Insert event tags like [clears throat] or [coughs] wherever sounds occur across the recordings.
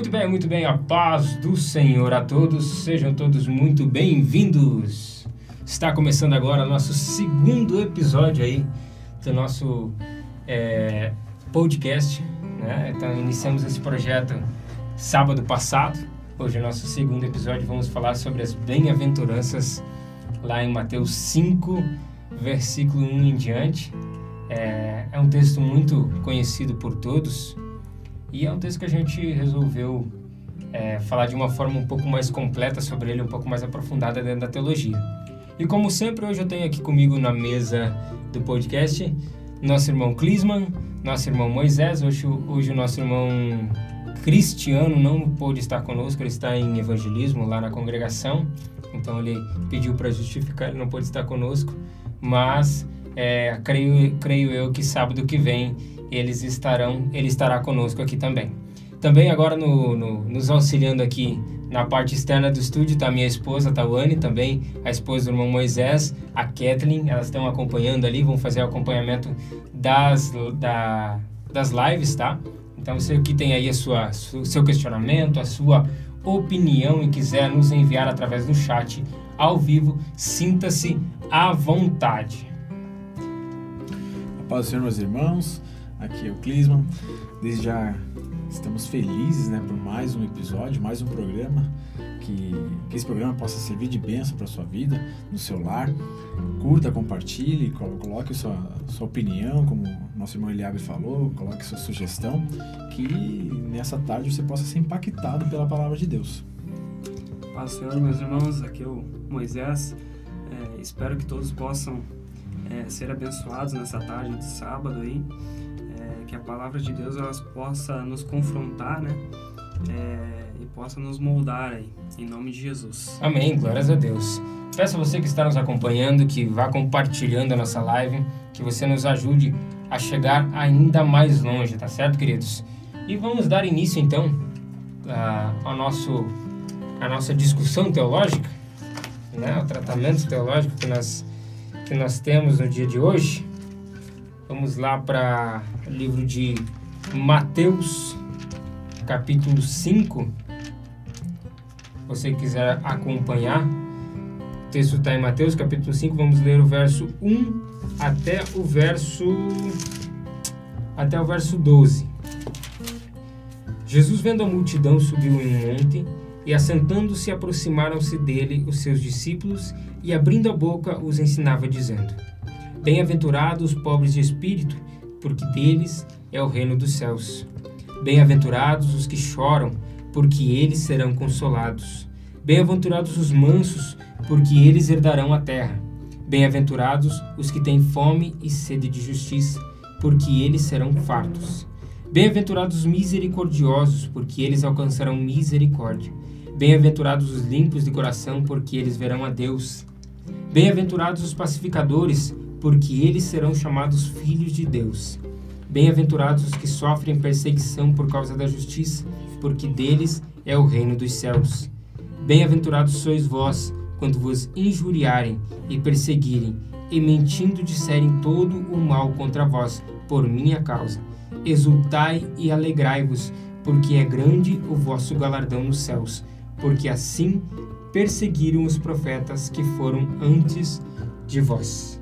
Muito bem, muito bem, a paz do Senhor a todos, sejam todos muito bem-vindos. Está começando agora nosso segundo episódio aí do nosso é, podcast, né? Então iniciamos esse projeto sábado passado. Hoje é nosso segundo episódio, vamos falar sobre as bem-aventuranças lá em Mateus 5, versículo 1 em diante. É, é um texto muito conhecido por todos, e é um texto que a gente resolveu é, falar de uma forma um pouco mais completa sobre ele, um pouco mais aprofundada dentro da teologia. E como sempre, hoje eu tenho aqui comigo na mesa do podcast nosso irmão Clisman, nosso irmão Moisés. Hoje, hoje o nosso irmão Cristiano não pôde estar conosco, ele está em evangelismo lá na congregação, então ele pediu para justificar, ele não pôde estar conosco, mas é, creio, creio eu que sábado que vem eles estarão, ele estará conosco aqui também. Também agora no, no, nos auxiliando aqui na parte externa do estúdio está minha esposa, Tawane, também a esposa do irmão Moisés, a Kathleen, elas estão acompanhando ali, vão fazer o acompanhamento das, da, das lives, tá? Então você que tem aí a sua, seu questionamento, a sua opinião e quiser nos enviar através do chat ao vivo, sinta-se à vontade. A paz meus irmãos. Aqui é o Clisman. Desde já estamos felizes né, por mais um episódio, mais um programa. Que, que esse programa possa servir de bênção para sua vida, no seu lar. Curta, compartilhe, coloque sua, sua opinião, como nosso irmão Eliabe falou, coloque sua sugestão, que nessa tarde você possa ser impactado pela palavra de Deus. Paz, Senhor, meus irmãos, aqui é o Moisés. É, espero que todos possam é, ser abençoados nessa tarde de sábado aí que a palavra de Deus elas possa nos confrontar, né? É, e possa nos moldar aí, em nome de Jesus. Amém, glórias a Deus. Peço a você que está nos acompanhando que vá compartilhando a nossa live, que você nos ajude a chegar ainda mais longe, tá certo, queridos? E vamos dar início então a, nosso a nossa discussão teológica, né? O tratamento teológico que nós que nós temos no dia de hoje. Vamos lá para o livro de Mateus, capítulo 5. Se você quiser acompanhar, o texto está em Mateus, capítulo 5. Vamos ler o verso 1 até o verso até o verso 12. Jesus, vendo a multidão, subiu em um monte e, assentando-se, aproximaram-se dele os seus discípulos e, abrindo a boca, os ensinava, dizendo: Bem-aventurados os pobres de espírito, porque deles é o reino dos céus. Bem-aventurados os que choram, porque eles serão consolados. Bem-aventurados os mansos, porque eles herdarão a terra. Bem-aventurados os que têm fome e sede de justiça, porque eles serão fartos. Bem-aventurados os misericordiosos, porque eles alcançarão misericórdia. Bem-aventurados os limpos de coração, porque eles verão a Deus. Bem-aventurados os pacificadores, porque eles serão chamados filhos de Deus. Bem-aventurados os que sofrem perseguição por causa da justiça, porque deles é o reino dos céus. Bem-aventurados sois vós, quando vos injuriarem e perseguirem, e mentindo disserem todo o mal contra vós, por minha causa. Exultai e alegrai-vos, porque é grande o vosso galardão nos céus, porque assim perseguiram os profetas que foram antes de vós.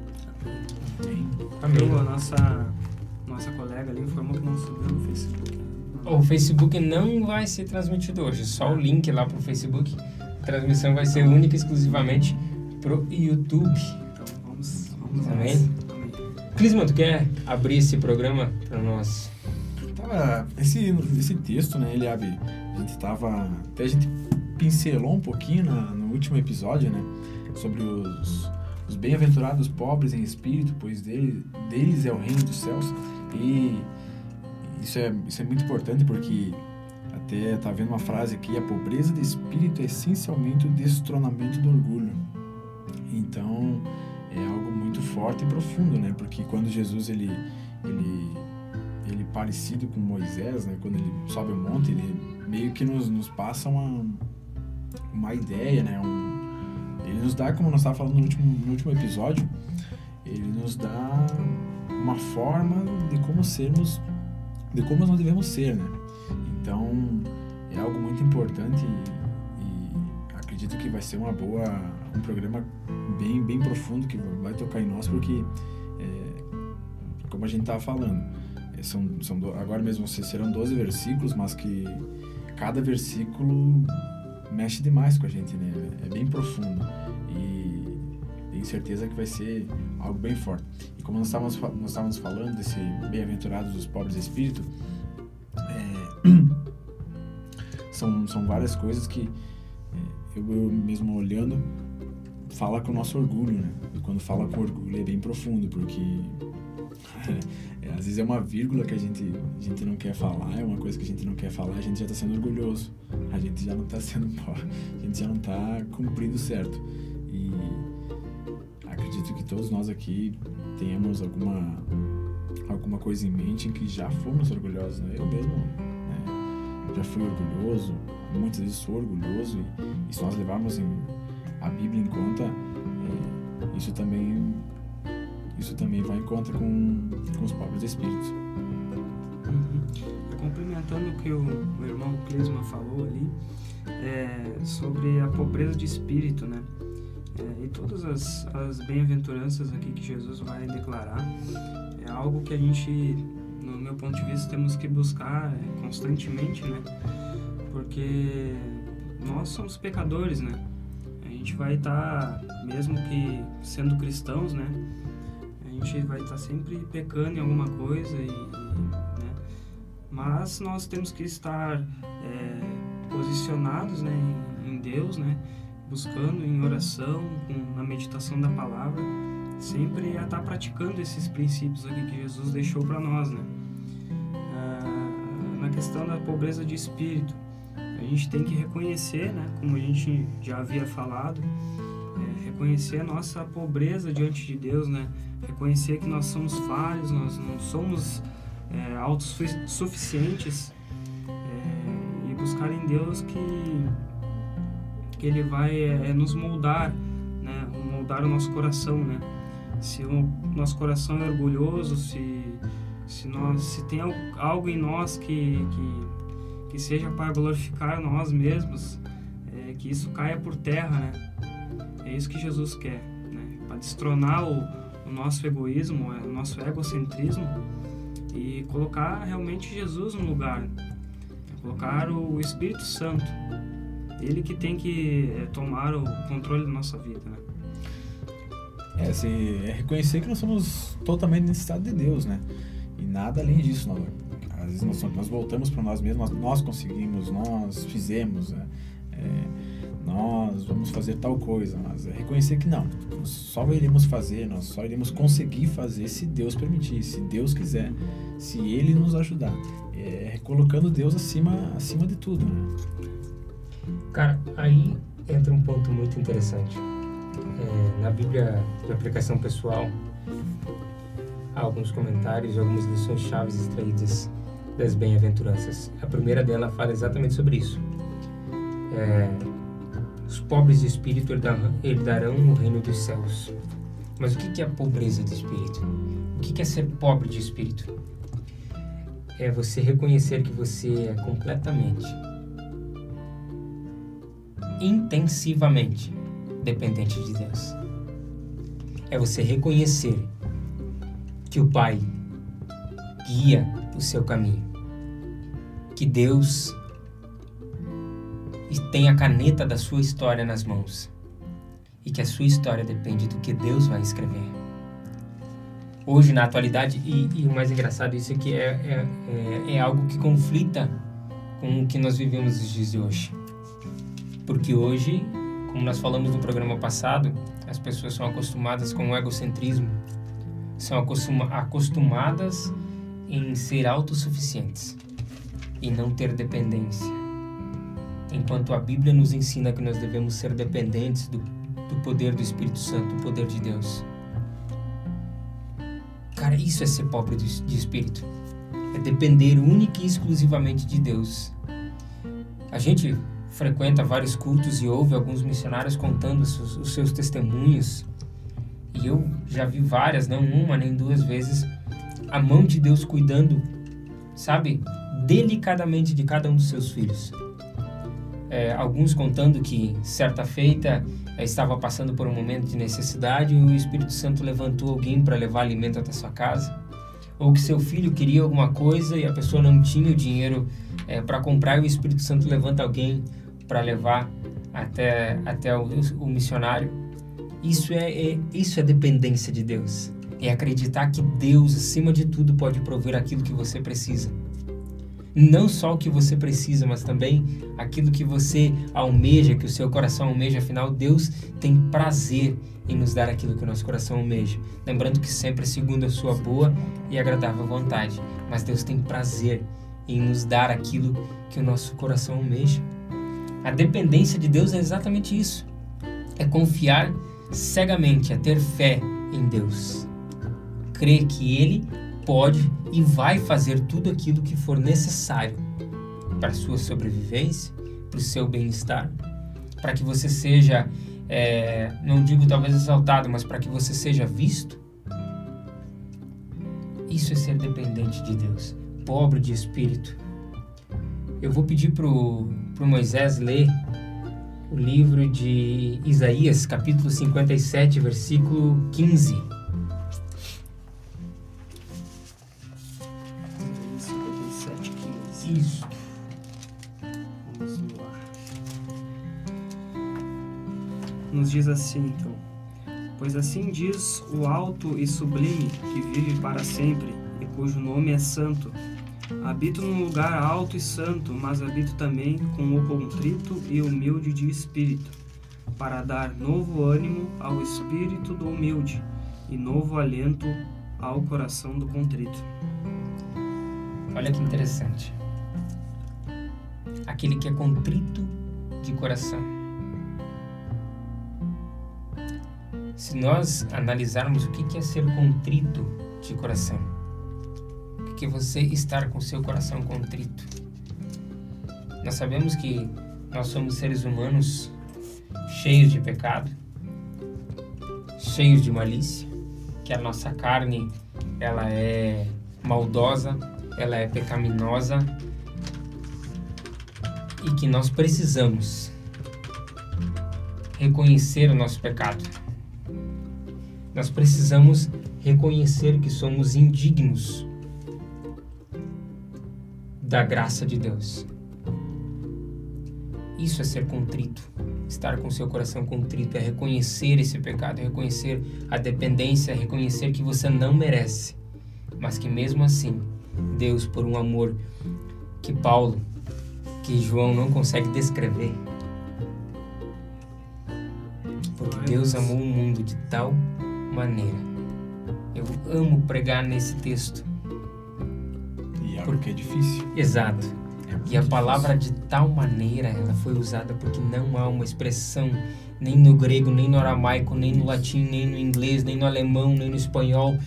Amém. a nossa, nossa colega ali informou que não subiu no Facebook. O Facebook não vai ser transmitido hoje, só o link lá pro Facebook. A transmissão vai ser única e exclusivamente pro YouTube. Então vamos, vamos Amém? Amém. Clisman, tu quer abrir esse programa para nós? Tava, esse, esse texto, né, ele abre, a gente tava, até a gente pincelou um pouquinho na, no último episódio, né, sobre os os bem-aventurados pobres em espírito, pois dele, deles é o reino dos céus. E isso é, isso é muito importante porque até tá vendo uma frase aqui, a pobreza de espírito é essencialmente o destronamento do orgulho. Então, é algo muito forte e profundo, né? Porque quando Jesus ele ele ele parecido com Moisés, né? Quando ele sobe o monte, ele meio que nos, nos passa uma uma ideia, né? Um, ele nos dá, como nós estávamos falando no último, no último episódio, ele nos dá uma forma de como sermos, de como nós devemos ser, né? Então, é algo muito importante e, e acredito que vai ser uma boa um programa bem bem profundo que vai tocar em nós porque é, como a gente estava falando é, são, são agora mesmo serão 12 versículos mas que cada versículo mexe demais com a gente né é bem profundo e tenho certeza que vai ser algo bem forte e como nós estávamos nós estávamos falando desse bem-aventurados os pobres de espírito [clears throat] são, são várias coisas que é, eu, eu mesmo olhando fala com o nosso orgulho, né? E quando fala com orgulho é bem profundo, porque [laughs] é, às vezes é uma vírgula que a gente, a gente não quer falar, é uma coisa que a gente não quer falar, a gente já está sendo orgulhoso, a gente já não está sendo, [laughs] a gente já não está cumprindo certo. E acredito que todos nós aqui tenhamos alguma alguma coisa em mente em que já fomos orgulhosos, né? Eu mesmo já fui orgulhoso, muitas vezes sou orgulhoso, e, e se nós levarmos em, a Bíblia em conta, é, isso também isso também vai em conta com, com os pobres de espírito. Uhum. Complementando o que o, o irmão Clisma falou ali, é, sobre a pobreza de espírito, né? É, e todas as, as bem-aventuranças aqui que Jesus vai declarar, é algo que a gente no meu ponto de vista, temos que buscar é, constantemente, né? Porque nós somos pecadores, né? A gente vai estar, tá, mesmo que sendo cristãos, né? Gente vai estar tá sempre pecando em alguma coisa e, né? Mas nós temos que estar é, posicionados, né? Em, Deus, né? Buscando em oração, com, na meditação da palavra, sempre a estar tá praticando esses princípios aqui que Jesus deixou para nós, né? na questão da pobreza de espírito. A gente tem que reconhecer, né, como a gente já havia falado, reconhecer a nossa pobreza diante de Deus, né? Reconhecer que nós somos falhos, nós não somos é, autossuficientes é, e buscar em Deus que, que Ele vai é, nos moldar, né? Moldar o nosso coração, né? Se o nosso coração é orgulhoso, se se nós se tem algo em nós que que, que seja para glorificar nós mesmos é, que isso caia por terra né é isso que Jesus quer né? para destronar o, o nosso egoísmo o nosso egocentrismo e colocar realmente Jesus no lugar colocar o Espírito Santo ele que tem que é, tomar o controle da nossa vida né é, assim, é reconhecer que nós somos totalmente necessitados de Deus, né? E nada além disso, não. Às vezes nós, nós voltamos para nós mesmos, nós, nós, conseguimos, nós fizemos, é, é, nós vamos fazer tal coisa, mas é reconhecer que não, nós só iremos fazer, nós só iremos conseguir fazer se Deus permitir, se Deus quiser, se Ele nos ajudar. É, colocando Deus acima, acima de tudo. Né? Cara, aí entra um ponto muito interessante. É, na Bíblia de aplicação pessoal, alguns comentários e algumas lições chaves extraídas das bem-aventuranças. A primeira dela fala exatamente sobre isso. É, os pobres de espírito herdarão o reino dos céus. Mas o que é pobreza de espírito? O que é ser pobre de espírito? É você reconhecer que você é completamente, intensivamente dependente de Deus. É você reconhecer que o Pai guia o seu caminho. Que Deus tem a caneta da sua história nas mãos e que a sua história depende do que Deus vai escrever. Hoje, na atualidade, e, e o mais engraçado, isso aqui é, é, é, é algo que conflita com o que nós vivemos nos dias de hoje. Porque hoje, como nós falamos no programa passado, as pessoas são acostumadas com o egocentrismo, são acostumadas em ser autossuficientes e não ter dependência. Enquanto a Bíblia nos ensina que nós devemos ser dependentes do, do poder do Espírito Santo, do poder de Deus. Cara, isso é ser pobre de, de espírito. É depender única e exclusivamente de Deus. A gente frequenta vários cultos e ouve alguns missionários contando os, os seus testemunhos e eu já vi várias, não uma nem duas vezes, a mão de Deus cuidando, sabe, delicadamente de cada um dos seus filhos. É, alguns contando que certa feita é, estava passando por um momento de necessidade e o Espírito Santo levantou alguém para levar alimento até sua casa, ou que seu filho queria alguma coisa e a pessoa não tinha o dinheiro é, para comprar e o Espírito Santo levanta alguém para levar até até o, o missionário. Isso é, é isso é dependência de Deus. É acreditar que Deus, acima de tudo, pode prover aquilo que você precisa não só o que você precisa, mas também aquilo que você almeja, que o seu coração almeja. Afinal, Deus tem prazer em nos dar aquilo que o nosso coração almeja. Lembrando que sempre é segundo a sua boa e agradável vontade. Mas Deus tem prazer em nos dar aquilo que o nosso coração almeja. A dependência de Deus é exatamente isso. É confiar cegamente, é ter fé em Deus. Crer que Ele pode e vai fazer tudo aquilo que for necessário para a sua sobrevivência, para o seu bem-estar, para que você seja, é, não digo talvez exaltado, mas para que você seja visto. Isso é ser dependente de Deus, pobre de espírito. Eu vou pedir para o Moisés ler o livro de Isaías, capítulo 57, versículo 15. Isso. Vamos lá. Nos diz assim, então. Pois assim diz o alto e sublime que vive para sempre e cujo nome é santo. Habito num lugar alto e santo, mas habito também com o contrito e humilde de espírito, para dar novo ânimo ao espírito do humilde e novo alento ao coração do contrito. Olha que interessante aquele que é contrito de coração. Se nós analisarmos o que é ser contrito de coração, o que é você estar com seu coração contrito, nós sabemos que nós somos seres humanos cheios de pecado, cheios de malícia, que a nossa carne ela é maldosa, ela é pecaminosa e que nós precisamos reconhecer o nosso pecado. Nós precisamos reconhecer que somos indignos da graça de Deus. Isso é ser contrito. Estar com seu coração contrito é reconhecer esse pecado, é reconhecer a dependência, é reconhecer que você não merece, mas que mesmo assim, Deus, por um amor que Paulo que João não consegue descrever. Porque Deus amou o mundo de tal maneira. Eu amo pregar nesse texto. E é porque é difícil. Exato. É e a palavra de tal maneira ela foi usada porque não há uma expressão nem no grego, nem no aramaico, nem no latim, nem no inglês, nem no alemão, nem no espanhol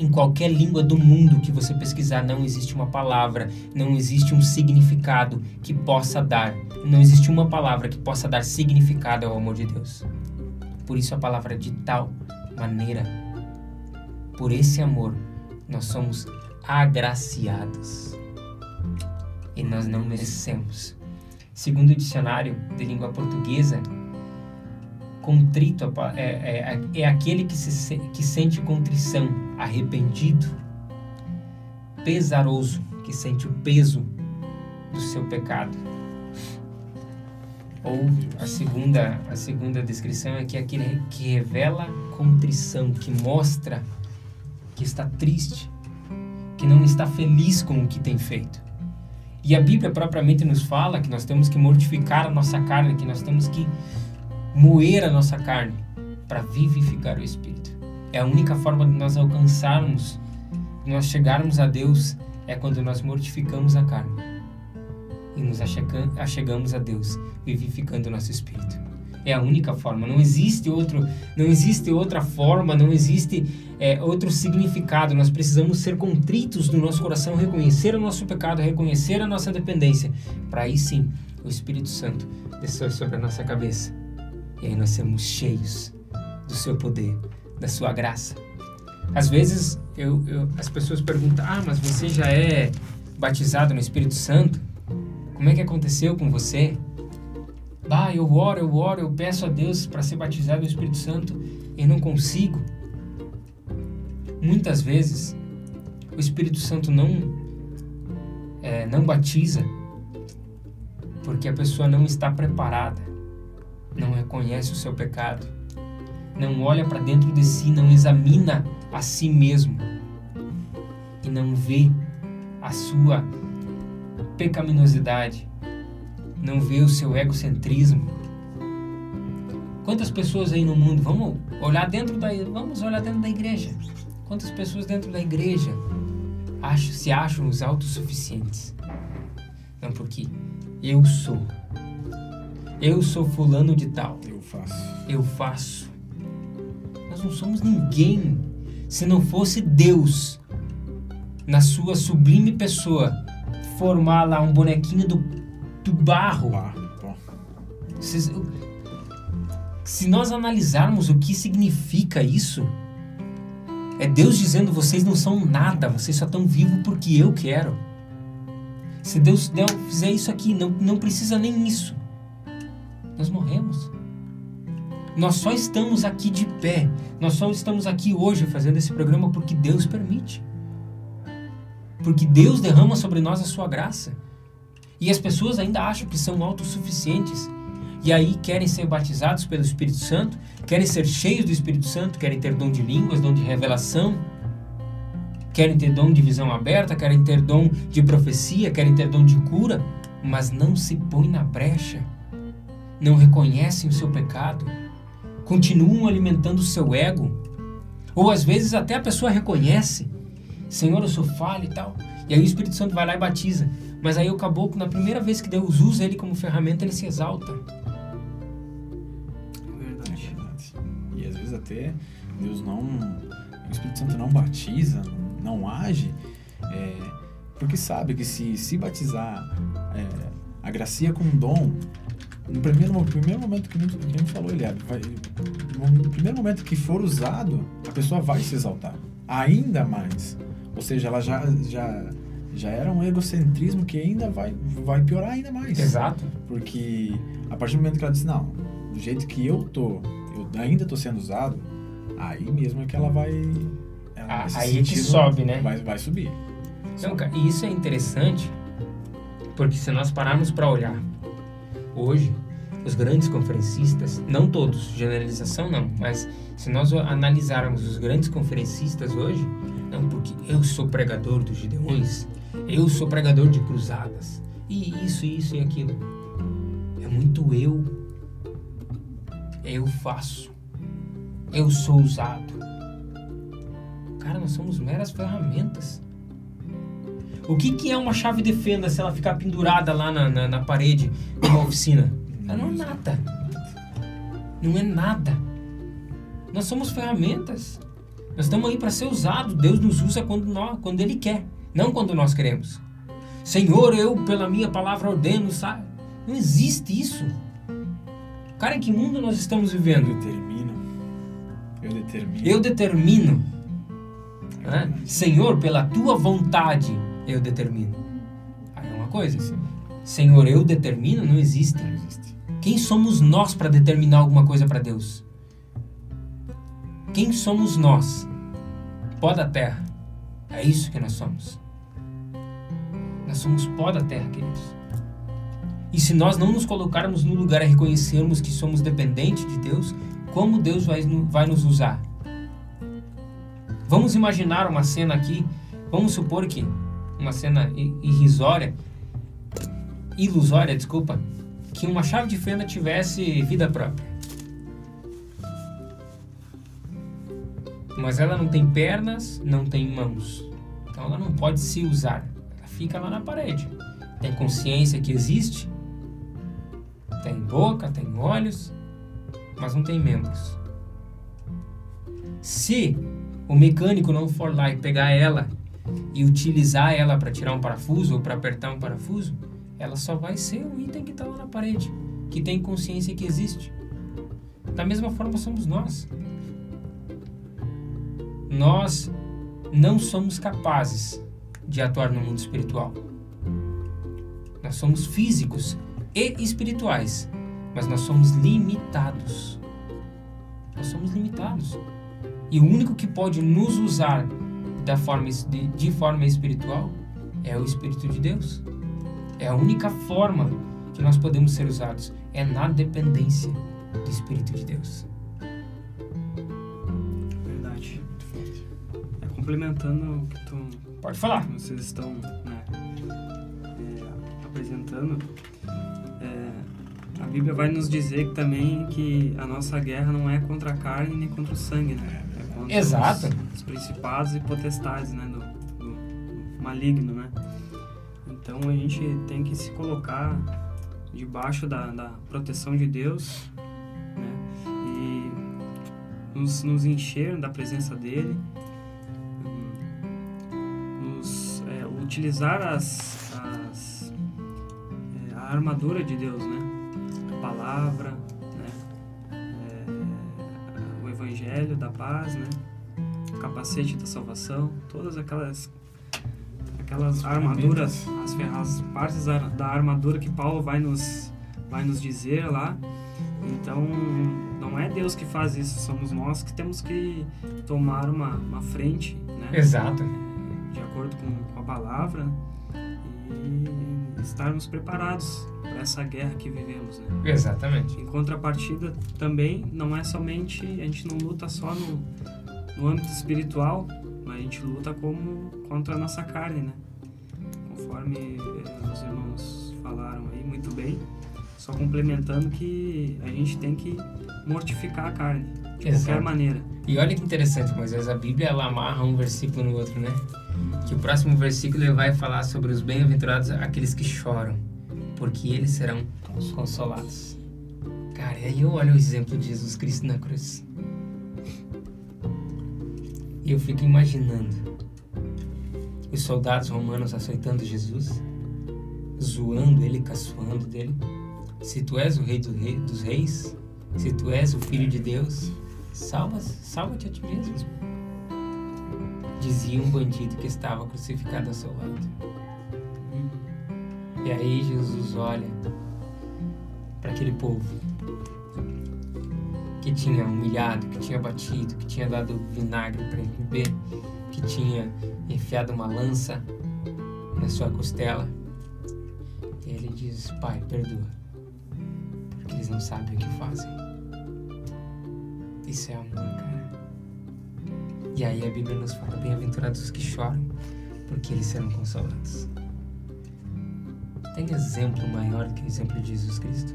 em qualquer língua do mundo que você pesquisar, não existe uma palavra, não existe um significado que possa dar, não existe uma palavra que possa dar significado ao amor de Deus. Por isso a palavra de tal maneira, por esse amor, nós somos agraciados e nós não merecemos. Segundo o dicionário de língua portuguesa, Contrito é, é, é aquele que, se, que sente contrição, arrependido, pesaroso, que sente o peso do seu pecado. Ou a segunda, a segunda descrição é que é aquele que revela contrição, que mostra que está triste, que não está feliz com o que tem feito. E a Bíblia propriamente nos fala que nós temos que mortificar a nossa carne, que nós temos que moer a nossa carne para vivificar o espírito. É a única forma de nós alcançarmos, de nós chegarmos a Deus, é quando nós mortificamos a carne e nos achegamos a Deus, vivificando o nosso espírito. É a única forma. Não existe outro, não existe outra forma, não existe é, outro significado. Nós precisamos ser contritos no nosso coração, reconhecer o nosso pecado, reconhecer a nossa dependência, para aí sim o Espírito Santo descer sobre a nossa cabeça e aí nós sermos cheios do seu poder, da sua graça. Às vezes eu, eu, as pessoas perguntam: Ah, mas você já é batizado no Espírito Santo? Como é que aconteceu com você? Ah, eu oro, eu oro, eu peço a Deus para ser batizado no Espírito Santo e não consigo. Muitas vezes o Espírito Santo não é, não batiza porque a pessoa não está preparada, não reconhece o seu pecado, não olha para dentro de si, não examina a si mesmo e não vê a sua pecaminosidade, não vê o seu egocentrismo. Quantas pessoas aí no mundo, vamos olhar dentro da, vamos olhar dentro da igreja. Quantas pessoas dentro da igreja acham, se acham os autossuficientes? Não, porque eu sou. Eu sou fulano de tal. Eu faço. Eu faço. Nós não somos ninguém se não fosse Deus na sua sublime pessoa formar lá um bonequinho do, do barro. Barro. Vocês- se nós analisarmos o que significa isso, é Deus dizendo: vocês não são nada, vocês só estão vivos porque eu quero. Se Deus der- fizer isso aqui, não, não precisa nem isso. Nós morremos. Nós só estamos aqui de pé. Nós só estamos aqui hoje fazendo esse programa porque Deus permite. Porque Deus derrama sobre nós a sua graça. E as pessoas ainda acham que são autossuficientes. E aí querem ser batizados pelo Espírito Santo, querem ser cheios do Espírito Santo, querem ter dom de línguas, dom de revelação, querem ter dom de visão aberta, querem ter dom de profecia, querem ter dom de cura, mas não se põem na brecha, não reconhecem o seu pecado, continuam alimentando o seu ego, ou às vezes até a pessoa reconhece, Senhor, eu sou falha e tal, e aí o Espírito Santo vai lá e batiza, mas aí o caboclo, na primeira vez que Deus usa ele como ferramenta, ele se exalta. É Verdade. E às vezes até Deus não. O Espírito Santo não batiza, não age, é, porque sabe que se se batizar é, a gracia com dom, no primeiro, no primeiro momento que gente falou, Eliabe, vai, no primeiro momento que for usado, a pessoa vai se exaltar. Ainda mais. Ou seja, ela já, já, já era um egocentrismo que ainda vai, vai piorar ainda mais. Exato. Porque a partir do momento que ela disse, não, do jeito que eu tô, eu ainda tô sendo usado, aí mesmo é que ela vai. Ela Ah, aí é que sentido, sobe, né? Vai, vai subir. Então, cara, e isso é interessante, porque se nós pararmos para olhar, hoje, os grandes conferencistas, não todos, generalização não, mas se nós analisarmos os grandes conferencistas hoje, não porque eu sou pregador dos Gideões, eu sou pregador de cruzadas, e isso, isso e aquilo. É muito eu. Eu faço. Eu sou usado. Cara, nós somos meras ferramentas. O que, que é uma chave de fenda se ela ficar pendurada lá na, na, na parede de uma oficina? Ela não é nada. Não é nada. Nós somos ferramentas. Nós estamos aí para ser usados. Deus nos usa quando, nós, quando Ele quer, não quando nós queremos. Senhor, eu pela minha palavra ordeno, sabe? Não existe isso. Cara, em que mundo nós estamos Eu vivendo? determino. Eu determino. Eu determino. né? Senhor, pela tua vontade, eu determino. Aí é uma coisa. Sim, Senhor, eu determino, não existe. não existe. Quem somos nós para determinar alguma coisa para Deus? Quem somos nós? Pó da terra. É isso que nós somos. Nós somos pó da terra, queridos. E se nós não nos colocarmos no lugar a reconhecermos que somos dependentes de Deus, como Deus vai, vai nos usar? Vamos imaginar uma cena aqui, vamos supor que uma cena irrisória, ilusória, desculpa, que uma chave de fenda tivesse vida própria. Mas ela não tem pernas, não tem mãos. Então ela não pode se usar. Ela fica lá na parede. Tem consciência que existe, tem boca, tem olhos, mas não tem membros. Se o mecânico não for lá e pegar ela e utilizar ela para tirar um parafuso ou para apertar um parafuso, ela só vai ser um item que está lá na parede, que tem consciência que existe. Da mesma forma somos nós. Nós não somos capazes de atuar no mundo espiritual. Nós somos físicos e espirituais, mas nós somos limitados. Nós somos limitados. E o único que pode nos usar da forma, de, de forma espiritual é o Espírito de Deus. É a única forma que nós podemos ser usados. É na dependência do Espírito de Deus. Verdade. É, complementando o que tu, Pode falar. que vocês estão né, é, apresentando, é, a Bíblia vai nos dizer também que a nossa guerra não é contra a carne nem contra o sangue, né? Contra Exato. Os, os principados e potestades, né? Do, do- do maligno, né? Então a gente tem que se colocar debaixo da, da proteção de Deus, né? E nos, nos encher da presença dele, nos é, utilizar as, as é, a armadura de Deus, né? A palavra, evangelho da paz, né? O capacete da salvação, todas aquelas aquelas armaduras, as, as partes da, armadura que Paulo vai nos vai nos dizer lá. Então, não é Deus que faz isso, somos nós que temos que tomar uma, uma frente, né? Exato. de acordo com, com a palavra e estarmos preparados para essa guerra que vivemos, né? Exatamente. Em contrapartida, também não é somente a gente não luta só no, no âmbito espiritual, mas a gente luta como contra a nossa carne, né? Conforme eh, os irmãos falaram aí muito bem, só complementando que a gente tem que mortificar a carne de Exato. qualquer maneira. E olha que interessante, Moisés, a Bíblia ela amarra um versículo no outro, né? Que o próximo versículo ele vai falar sobre os bem-aventurados aqueles que choram, porque eles serão consolados. Cara, e aí eu olho o exemplo de Jesus Cristo na cruz. E eu fico imaginando os soldados romanos açoitando Jesus, zoando ele, caçoando dele. Se tu és o rei, do rei dos reis, se tu és o filho de Deus, salva, salva-te a ti mesmo. Dizia um bandido que estava crucificado ao seu lado. E aí Jesus olha para aquele povo que tinha humilhado, que tinha batido, que tinha dado vinagre para ele beber, que tinha enfiado uma lança na sua costela. E ele diz: Pai, perdoa, porque eles não sabem o que fazem. Isso é amor, cara. E aí a Bíblia nos fala: Bem-aventurados os que choram, porque eles serão consolados. Tem exemplo maior que o exemplo de Jesus Cristo?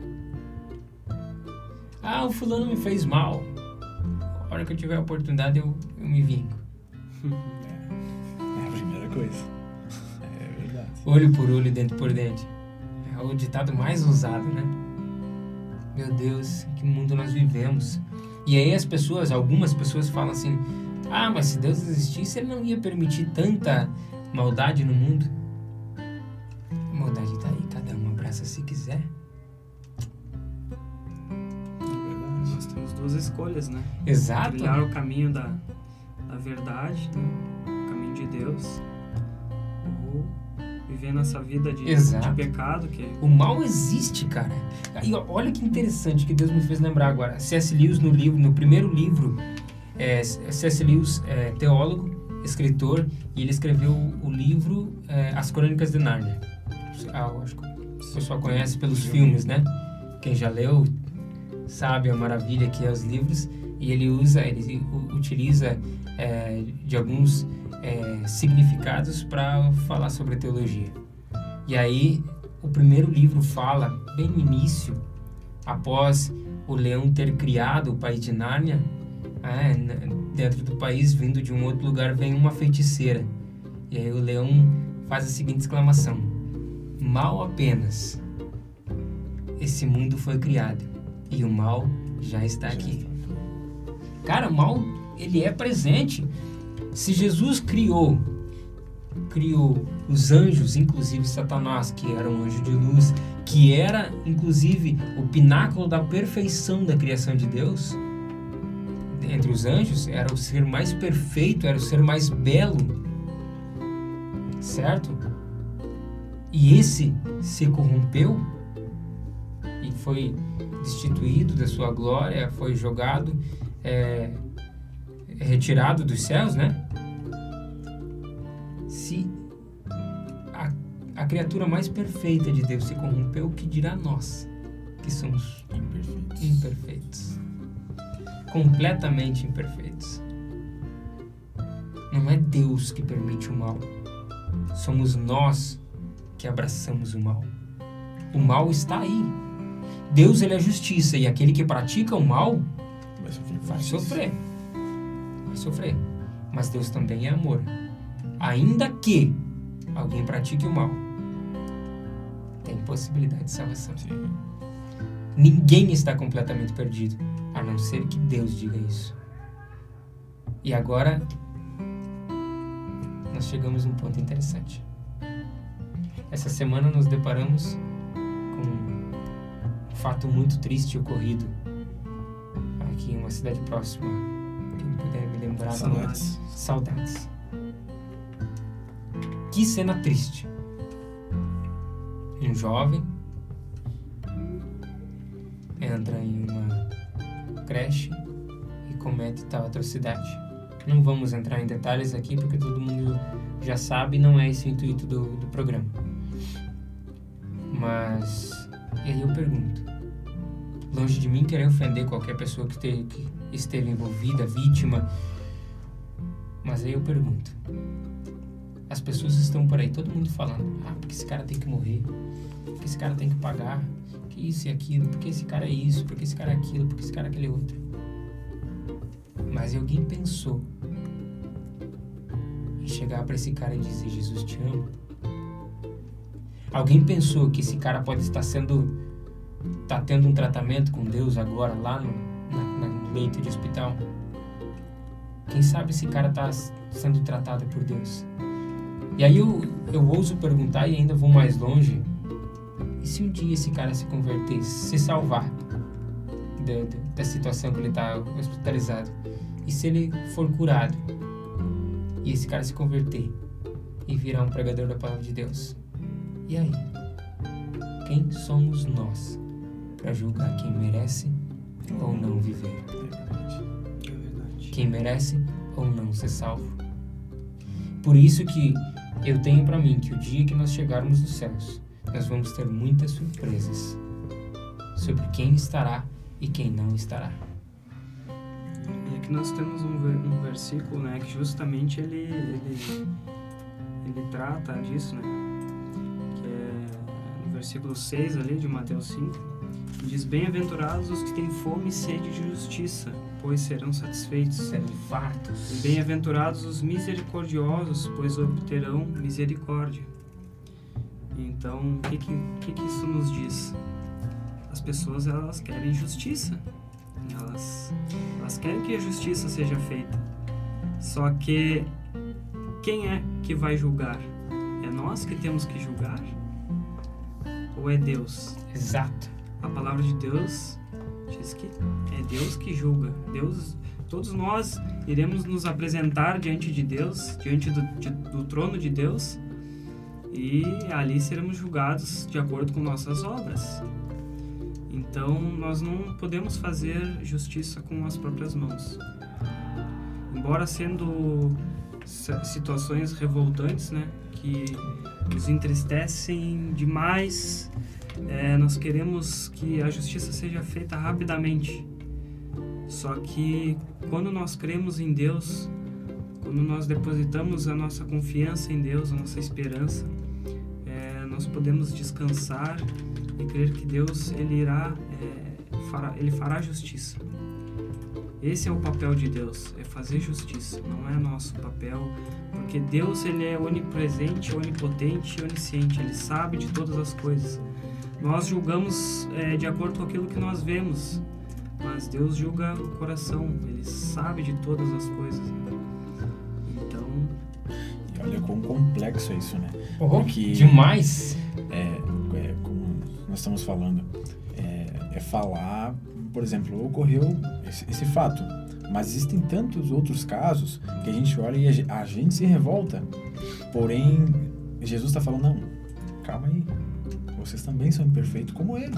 Ah, o fulano me fez mal. A hora que eu tiver a oportunidade, eu, eu me vingo. [laughs] É a primeira coisa. É verdade. Olho por olho, dente por dente. É o ditado mais usado, né? Meu Deus, que mundo nós vivemos. E aí as pessoas, algumas pessoas falam assim: Ah, mas se Deus existisse, ele não ia permitir tanta maldade no mundo. Escolhas, né? Exato. Trilhar o caminho da, da verdade, né? o caminho de Deus, ou viver nossa vida de, de pecado, que O mal existe, cara. E olha que interessante que Deus me fez lembrar agora. C.S. Lewis no livro, no primeiro livro, é, C.S. Lewis é teólogo, escritor, e ele escreveu o livro é, As Crônicas de Nárnia. Ah, acho que o pessoal conhece pelos filmes, né? Quem já leu sabe a maravilha que é os livros. E ele usa, ele utiliza é, de alguns é, significados para falar sobre teologia. E aí, o primeiro livro fala, bem no início, após o leão ter criado o país de Nárnia, é, dentro do país, vindo de um outro lugar, vem uma feiticeira. E aí o leão faz a seguinte exclamação: Mal apenas esse mundo foi criado e o mal já está aqui. Cara, o mal ele é presente. Se Jesus criou criou os anjos, inclusive Satanás, que era um anjo de luz, que era inclusive o pináculo da perfeição da criação de Deus. Entre os anjos, era o ser mais perfeito, era o ser mais belo. Certo? E esse se corrompeu e foi destituído da sua glória, foi jogado, é, retirado dos céus, né? Se a, a criatura mais perfeita de Deus se corrompeu, o que dirá nós, que somos Imperfeitos. imperfeitos? Completamente imperfeitos. Não é Deus que permite o mal. Somos nós que abraçamos o mal. O mal está aí. Deus ele é justiça e aquele que pratica o mal Vai sofrer. vai sofrer. Vai sofrer. Mas Deus também é amor. Ainda que alguém pratique o mal, tem possibilidade de salvação. Sim. Ninguém está completamente perdido, a não ser que Deus diga isso. E agora nós chegamos num ponto interessante. Essa semana nos deparamos fato muito triste ocorrido aqui em uma cidade próxima. Quem puder me lembrar? Saudades. Saudades. Que cena triste. Um jovem entra em uma creche e comete tal atrocidade. Não vamos entrar em detalhes aqui porque todo mundo já sabe, não é esse o intuito do, do programa. Mas, e aí eu pergunto: longe de mim querer ofender qualquer pessoa que, te, que esteve envolvida, vítima, mas aí eu pergunto: as pessoas estão por aí, todo mundo falando, ah, porque esse cara tem que morrer, porque esse cara tem que pagar, que isso e aquilo, porque esse cara é isso, porque esse cara é aquilo, porque esse cara é aquele outro. Mas alguém pensou em chegar para esse cara e dizer: Jesus te ama? Alguém pensou que esse cara pode estar sendo. Tá tendo um tratamento com Deus agora lá no, na, no leito de hospital? Quem sabe esse cara está sendo tratado por Deus? E aí eu, eu ouso perguntar e ainda vou mais longe. E se um dia esse cara se converter, se salvar da, da, da situação que ele está hospitalizado? E se ele for curado? E esse cara se converter e virar um pregador da palavra de Deus? E aí? Quem somos nós para julgar quem merece ou não viver? É. É. Quem merece ou não ser salvo? Por isso que eu tenho para mim que o dia que nós chegarmos nos céus, nós vamos ter muitas surpresas sobre quem estará e quem não estará. E aqui nós temos um, ver- versículo, né, que justamente ele, ele, ele trata disso, né, que é no versículo 6 ali de Mateus 5, que diz, Bem-aventurados os que têm fome e sede de justiça, pois serão satisfeitos. Serão fartos. Bem-aventurados os misericordiosos, pois obterão misericórdia. Então, o que, que, que, que isso nos diz? As pessoas elas querem justiça. Elas, elas querem que a justiça seja feita. Só que quem é que vai julgar? É nós que temos que julgar? Ou é Deus? Exato. A palavra de Deus diz que é Deus que julga. Deus, todos nós iremos nos apresentar diante de Deus, diante do, de- do trono de Deus, e ali seremos julgados de acordo com nossas obras. Então, nós não podemos fazer justiça com as próprias mãos. Embora sendo si- situações revoltantes, né, que nos entristecem demais, é, nós queremos que a justiça seja feita rapidamente. Só que quando nós cremos em Deus, quando nós depositamos a nossa confiança em Deus, a nossa esperança, é, nós podemos descansar e crer que Deus ele irá, é, fará, ele fará justiça. Esse é o papel de Deus, é fazer justiça, não é nosso papel, porque Deus ele é onipresente, onipotente onisciente, ele sabe de todas as coisas. Nós julgamos é, de acordo com aquilo que nós vemos, mas Deus julga o coração, ele sabe de todas as coisas. Então, E olha quão complexo é isso, né? Oh, Porque- Demais. É, é, como nós estamos falando, é, é falar, por exemplo, ocorreu esse, esse fato, mas existem tantos outros casos que a gente olha e a gente se revolta. Porém, Jesus está falando, não, calma aí, vocês também são imperfeitos como ele.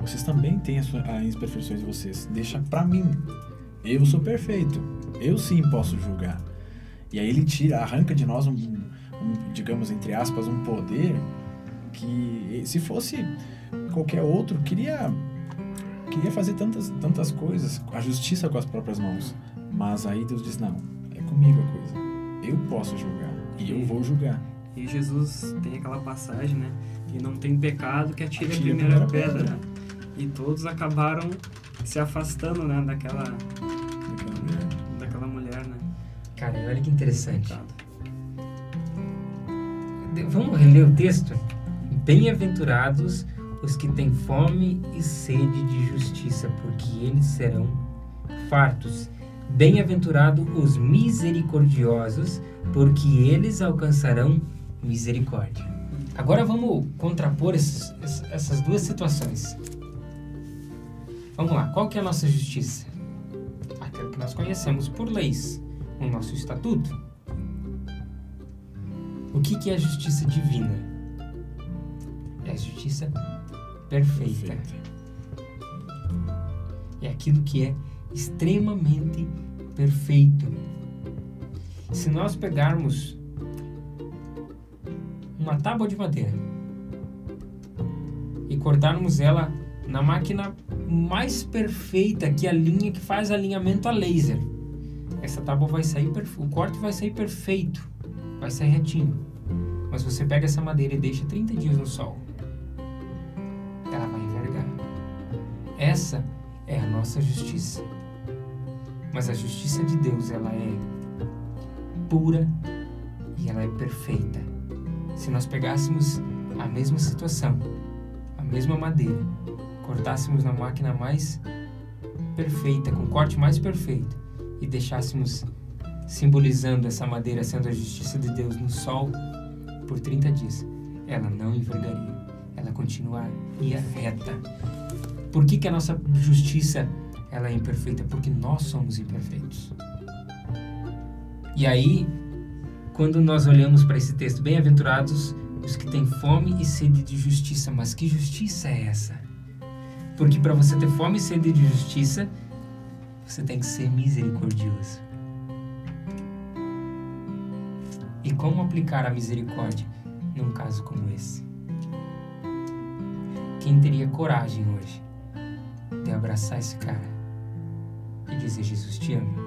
vocês também têm as, as imperfeições de vocês. Deixa pra mim. Eu sou perfeito. Eu sim posso julgar. E aí ele tira, arranca de nós um, um, digamos, entre aspas, um poder que se fosse qualquer outro, queria queria fazer tantas, tantas coisas, a justiça com as próprias mãos. Mas aí Deus diz, não, é comigo a coisa. Eu posso julgar. E eu vou julgar. E Jesus tem aquela passagem, né? E não tem pecado que atire a Atire a primeira, primeira pedra. pedra. né? E todos acabaram se afastando, né? Daquela, Daquela mulher. daquela mulher, né? Cara, olha que interessante. Vamos reler o texto? Bem-aventurados os que têm fome e sede de justiça, porque eles serão fartos. Bem-aventurados os misericordiosos, porque eles alcançarão misericórdia. Agora vamos contrapor esses- ess- essas duas situações. Vamos lá, qual que é a nossa justiça? Aquela que nós conhecemos por leis, o nosso estatuto. O que, que é a justiça divina? É a justiça perfeita. É aquilo que é extremamente perfeito. Se nós pegarmos uma tábua de madeira e cortarmos ela na máquina mais perfeita, que é a linha que faz alinhamento a laser, essa tábua vai sair, o corte vai sair perfeito, vai sair retinho. Mas você pega essa madeira e deixa 30 dias no sol, ela vai envergar. Essa é a nossa justiça. Mas a justiça de Deus, ela é pura e ela é perfeita. Se nós pegássemos a mesma situação, a mesma madeira, cortássemos na máquina mais perfeita, com o corte mais perfeito, e deixássemos simbolizando essa madeira sendo a justiça de Deus no sol por 30 dias, ela não envergaria, ela continuaria reta. Por que, que a nossa justiça ela é imperfeita? Porque nós somos imperfeitos. E aí, quando nós olhamos para esse texto, bem-aventurados os que têm fome e sede de justiça, mas que justiça é essa? Porque para você ter fome e sede de justiça, você tem que ser misericordioso. E como aplicar a misericórdia num caso como esse? Quem teria coragem hoje de abraçar esse cara e dizer: Jesus te ama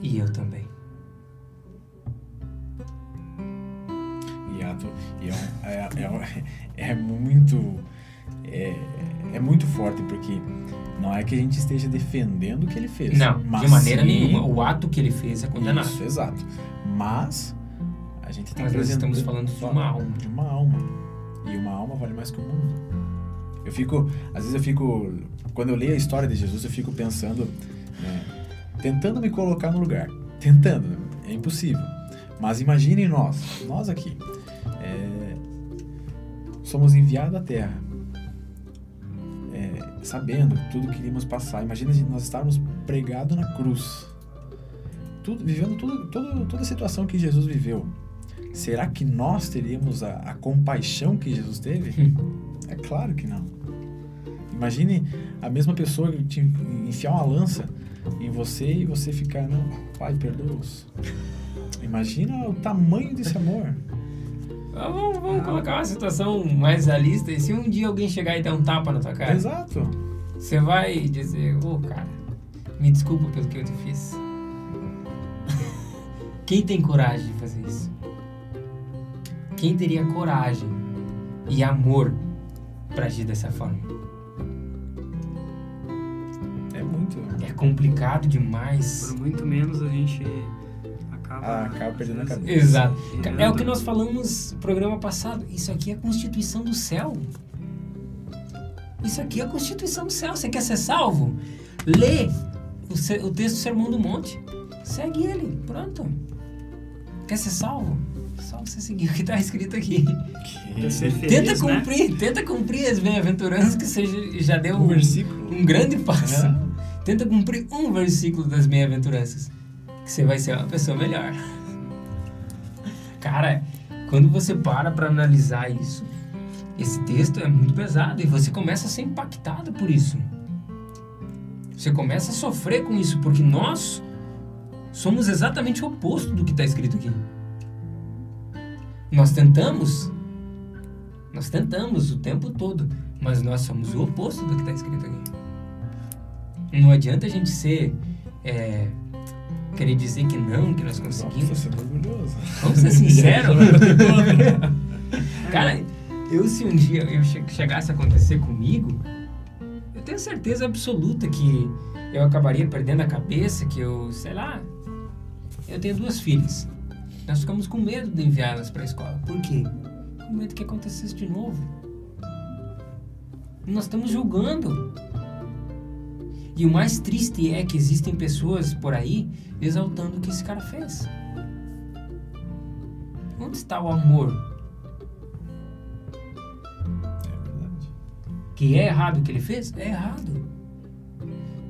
e eu também? E, e é, um- é, é, [laughs] é muito é, é muito forte porque não é que a gente esteja defendendo o que ele fez. Não, mas de maneira sim- nenhuma. O ato que ele fez é condenado. Isso, exato. Mas a gente está nós estamos falando de uma alma. De uma alma. E uma alma vale mais que o mundo. Eu fico, às vezes eu fico, quando eu leio a história de Jesus, eu fico pensando, né, tentando me colocar no lugar. Tentando, é impossível. Mas imaginem nós, nós aqui, somos enviados à Terra, é, sabendo tudo que iríamos passar. Imagina se nós estarmos pregados na cruz, tudo, vivendo tudo, todo, toda a situação que Jesus viveu. Será que nós teríamos a, a compaixão que Jesus teve? [laughs] É claro que não. Imagine a mesma pessoa que te enfiar uma lança em você e você ficar, não, pai, perdoa-os. Imagina o tamanho desse amor. Ah, Vamos, vamos colocar uma situação mais realista. E se um dia alguém chegar e dar um tapa na tua cara, Exato. você vai dizer: Ô cara, me desculpa pelo que eu te fiz. [laughs] Quem tem coragem de fazer isso? Quem teria coragem e amor para agir dessa forma? É muito. É complicado demais. Por muito menos a gente acaba. Ah, acaba perdendo a vezes, cabeça. Exato. É o que nós falamos no programa passado. Isso aqui é a Constituição do céu. Isso aqui é a Constituição do céu. Você quer ser salvo? Lê o, o texto do Sermão do Monte. Segue ele. Pronto. Quer ser salvo? Só você seguir o que está escrito aqui. Tenta feliz, né? cumprir, tenta cumprir as bem-aventuranças que você já- deu Um versículo. um grande passo. É. Tenta cumprir um versículo das bem-aventuranças, você vai ser uma pessoa melhor. Cara, quando você para para analisar isso, esse texto é muito pesado e você começa a ser impactado por isso. Você começa a sofrer com isso, porque nós somos exatamente o oposto do que está escrito aqui. Nós tentamos, nós tentamos o tempo todo, mas nós somos o oposto do que está escrito aqui. Não adianta a gente ser. É, querer dizer que não, que nós conseguimos. Nossa, você é orgulhoso. Vamos ser sinceros. [laughs] [laughs] Cara, eu se um dia eu che- chegasse a acontecer comigo, eu tenho certeza absoluta que eu acabaria perdendo a cabeça, que eu, sei lá, eu tenho duas filhas. Nós ficamos com medo de enviá-las para a escola. Por quê? Com medo que acontecesse de novo. Nós estamos julgando. E o mais triste é que existem pessoas por aí exaltando o que esse cara fez. Onde está o amor? É verdade. Que é errado o que ele fez? É errado.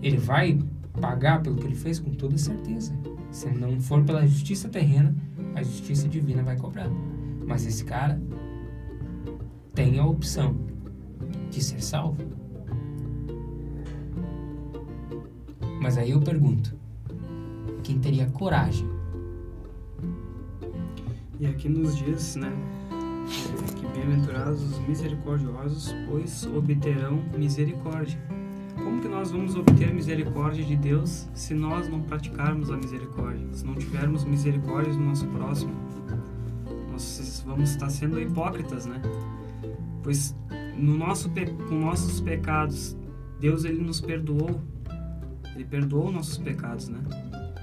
Ele vai pagar pelo que ele fez com toda certeza. Se não for pela justiça terrena, a justiça divina vai cobrar. Mas esse cara tem a opção de ser salvo. Mas aí eu pergunto: quem teria coragem? E aqui nos diz, né, que bem-aventurados os misericordiosos, pois obterão misericórdia. Como que nós vamos obter misericórdia de Deus se nós não praticarmos a misericórdia? Se não tivermos misericórdia do nosso próximo? Nós vamos estar sendo hipócritas, né? Pois no nosso com nossos pecados, Deus ele nos perdoou. Ele perdoou nossos pecados, né?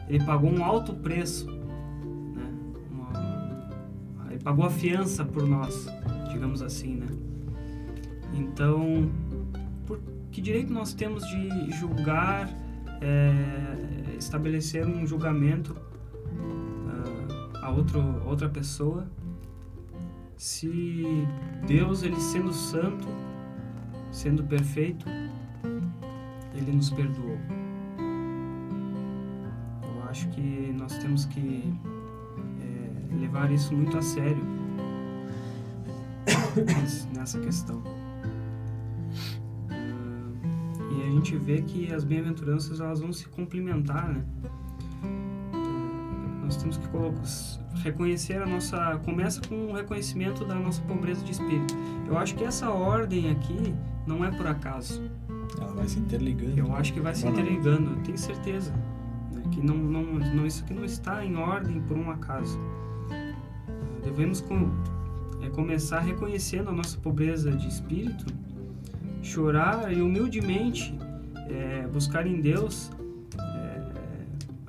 Ele pagou um alto preço né? Uma- Ele pagou a fiança por nós, digamos assim, né? Então, por que direito nós temos de julgar, é, estabelecer um julgamento ah, a outro, outra pessoa, se Deus, ele sendo santo, sendo perfeito, ele nos perdoou? Temos que é, levar isso muito a sério ness- [coughs] nessa questão. Ah, e a gente vê que as bem-aventuranças elas vão se complementar, né? Ah, Nós temos que reconhecer a nossa. Começa com o reconhecimento da nossa pobreza de espírito. Eu acho que essa ordem aqui não é por acaso. Ela vai se interligando. Eu acho que vai se interligando, eu tenho certeza. Que não, não, não, isso aqui não está em ordem por um acaso. Devemos com, é, começar reconhecendo a nossa pobreza de espírito, chorar e humildemente é, buscar em Deus é,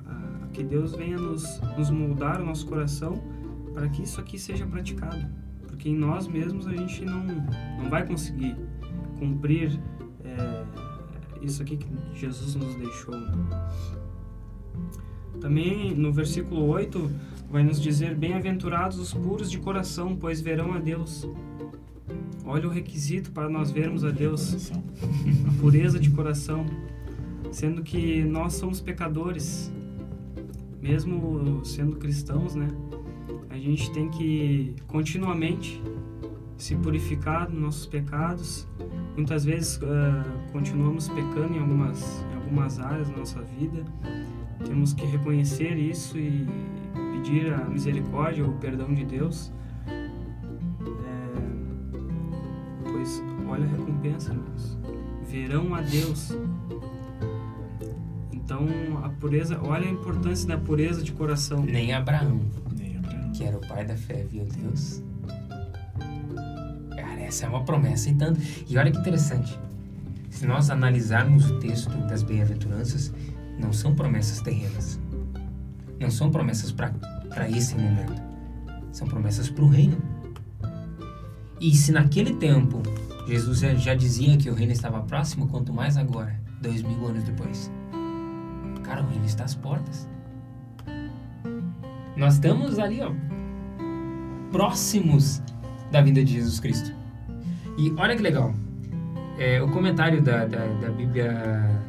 a- que Deus venha nos, nos moldar o nosso coração para que isso aqui seja praticado. Porque em nós mesmos a gente não, não vai conseguir cumprir é, isso aqui que Jesus nos deixou. né? Também no versículo 8 vai nos dizer: Bem-aventurados os puros de coração, pois verão a Deus. Olha o requisito para nós vermos a Deus, a pureza de coração, sendo que nós somos pecadores, mesmo sendo cristãos, né? A gente tem que continuamente se purificar dos nossos pecados. Muitas vezes ah, continuamos pecando em algumas, em algumas áreas da nossa vida. Temos que reconhecer isso e pedir a misericórdia ou o perdão de Deus. É, pois olha a recompensa, irmãos. Verão a Deus. Então, a pureza, olha a importância da pureza de coração. Nem Abraão, Nem Abraão. que era o pai da fé, viu Deus? Cara, essa é uma promessa e tanto. E olha que interessante. Se nós analisarmos o texto das bem-aventuranças, não são promessas terrenas. Não são promessas para esse momento. São promessas para o reino. E se naquele tempo Jesus já, dizia que o reino estava próximo, quanto mais agora, dois mil anos depois. Cara, o reino está às portas. Nós estamos ali, ó, próximos da vinda de Jesus Cristo. E olha que legal. É, o comentário da, da, da Bíblia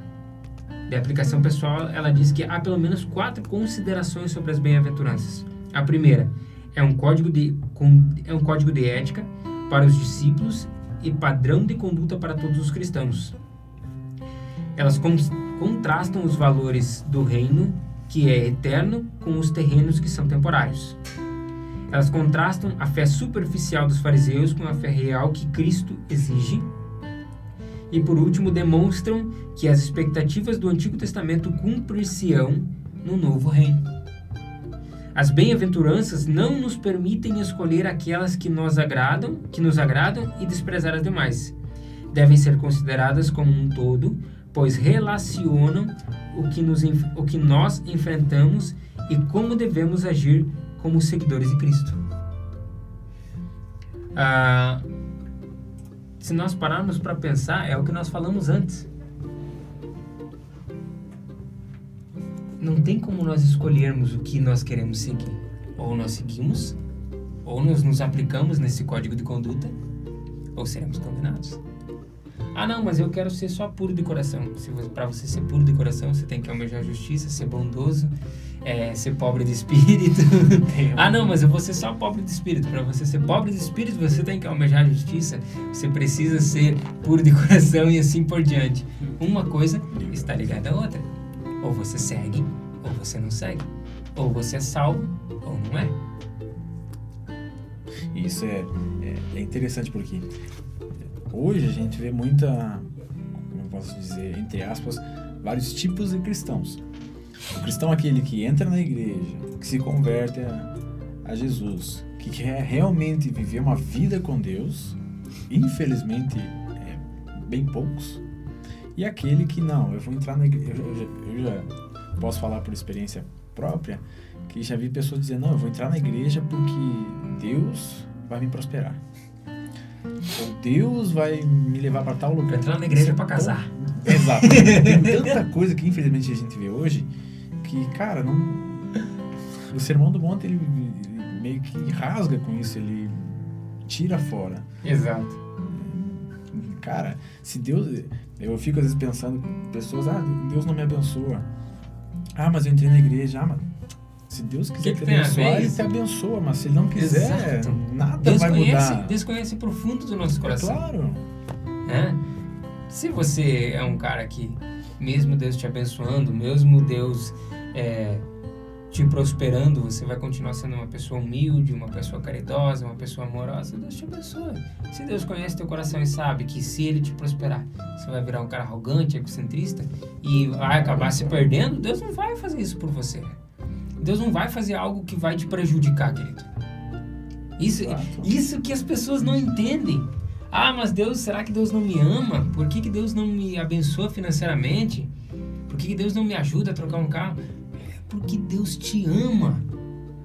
de aplicação pessoal, ela diz que há pelo menos quatro considerações sobre as bem-aventuranças. A primeira é um código de é um código de ética para os discípulos e padrão de conduta para todos os cristãos. Elas con contrastam os valores do reino, que é eterno, com os terrenos que são temporários. Elas contrastam a fé superficial dos fariseus com a fé real que Cristo exige. E por último, demonstram que as expectativas do Antigo Testamento cumprir-se-ão no novo reino. As bem-aventuranças não nos permitem escolher aquelas que nos agradam, que nos agradam e desprezar as demais. Devem ser consideradas como um todo, pois relacionam o que, nos, o que nós enfrentamos e como devemos agir como seguidores de Cristo. Ah, se nós pararmos para pensar, é o que nós falamos antes. Não tem como nós escolhermos o que nós queremos seguir. Ou nós seguimos, ou nós nos aplicamos nesse código de conduta, ou seremos condenados. Ah, não, mas eu quero ser só puro de coração. Para você ser puro de coração, você tem que almejar justiça, ser bondoso, é, ser pobre de espírito. [laughs] ah, não, mas eu vou ser só pobre de espírito. Para você ser pobre de espírito, você tem que almejar justiça. Você precisa ser puro de coração e assim por diante. Uma coisa está ligada à outra. Ou você segue, ou você não segue. Ou você é salvo, ou não é. Isso é, é, é interessante porque hoje a gente vê muita, como posso dizer, entre aspas, vários tipos de cristãos. O cristão é aquele que entra na igreja, que se converte a, a Jesus, que quer realmente viver uma vida com Deus, infelizmente é bem poucos. E aquele que não, eu vou entrar na igreja, eu, eu, eu já posso falar por experiência própria, que já vi pessoas dizendo, não, eu vou entrar na igreja porque Deus vai me prosperar. Ou Deus vai me levar para tal lugar. Entrar na igreja para casar. Exato. Tem tanta coisa que infelizmente a gente vê hoje que, cara, não. O sermão do monte ele, ele meio que rasga com isso, ele tira fora. Exato. Cara, se Deus. Eu fico às vezes pensando, pessoas, ah, Deus não me abençoa. Ah, mas eu entrei na igreja. Ah, mas se Deus quiser Que que te abençoar, Ele te abençoa, mas se Ele não quiser, Exato. nada Deus vai conhece, mudar. Deus conhece o profundo do nosso É coração. claro. né? Se você é um cara que, mesmo Deus te abençoando, mesmo Deus é, te prosperando, você vai continuar sendo uma pessoa humilde, uma pessoa caridosa, uma pessoa amorosa, Deus te abençoa. Se Deus conhece teu coração e sabe que se Ele te prosperar, você vai virar um cara arrogante, egocentrista e vai acabar se perdendo, Deus não vai fazer isso por você. Deus não vai fazer algo que vai te prejudicar, querido. Isso, isso que as pessoas não entendem. Ah, mas Deus, será que Deus não me ama? Por que, que Deus não me abençoa financeiramente? Por que, que Deus não me ajuda a trocar um carro? Porque Deus te ama.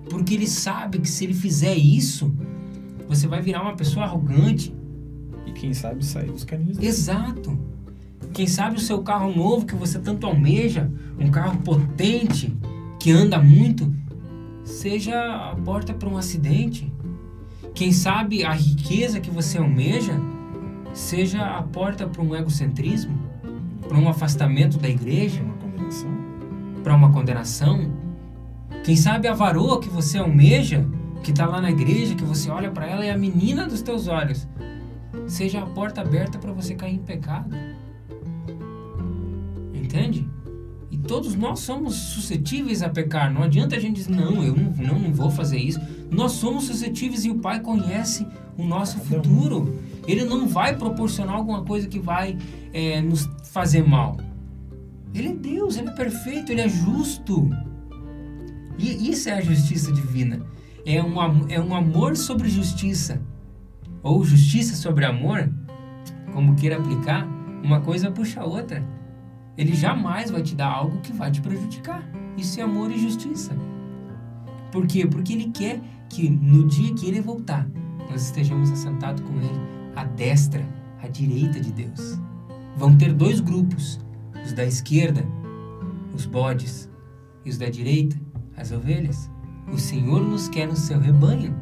Porque Ele sabe que se Ele fizer isso, você vai virar uma pessoa arrogante. E quem sabe sair dos caminhos dele. Exato. Quem sabe o seu carro novo que você tanto almeja, um carro potente, que anda muito, seja a porta para um acidente. Quem sabe a riqueza que você almeja seja a porta para um egocentrismo, para um afastamento da igreja, Uma condenação. Para uma condenação. Quem sabe a varoa que você almeja, que está lá na igreja, que você olha para ela e é a menina dos teus olhos, seja a porta aberta para você cair em pecado. Entende? E todos nós somos suscetíveis a pecar. Não adianta a gente dizer, não, eu não, não, vou fazer isso. Nós somos suscetíveis e o Pai conhece o nosso futuro. Ele não vai proporcionar alguma coisa que vai é, nos fazer mal. Ele é Deus, ele é perfeito, ele é justo. E isso é a justiça divina. É um, é um amor sobre justiça. Ou justiça sobre amor, como queira aplicar, uma coisa puxa a outra. Ele jamais vai te dar algo que vai te prejudicar. Isso é amor e justiça. Por quê? Porque ele quer que no dia que ele voltar, nós estejamos assentados com ele à destra, à direita de Deus. Vão ter dois grupos: os da esquerda, os bodes, e os da direita, as ovelhas. O Senhor nos quer no seu rebanho.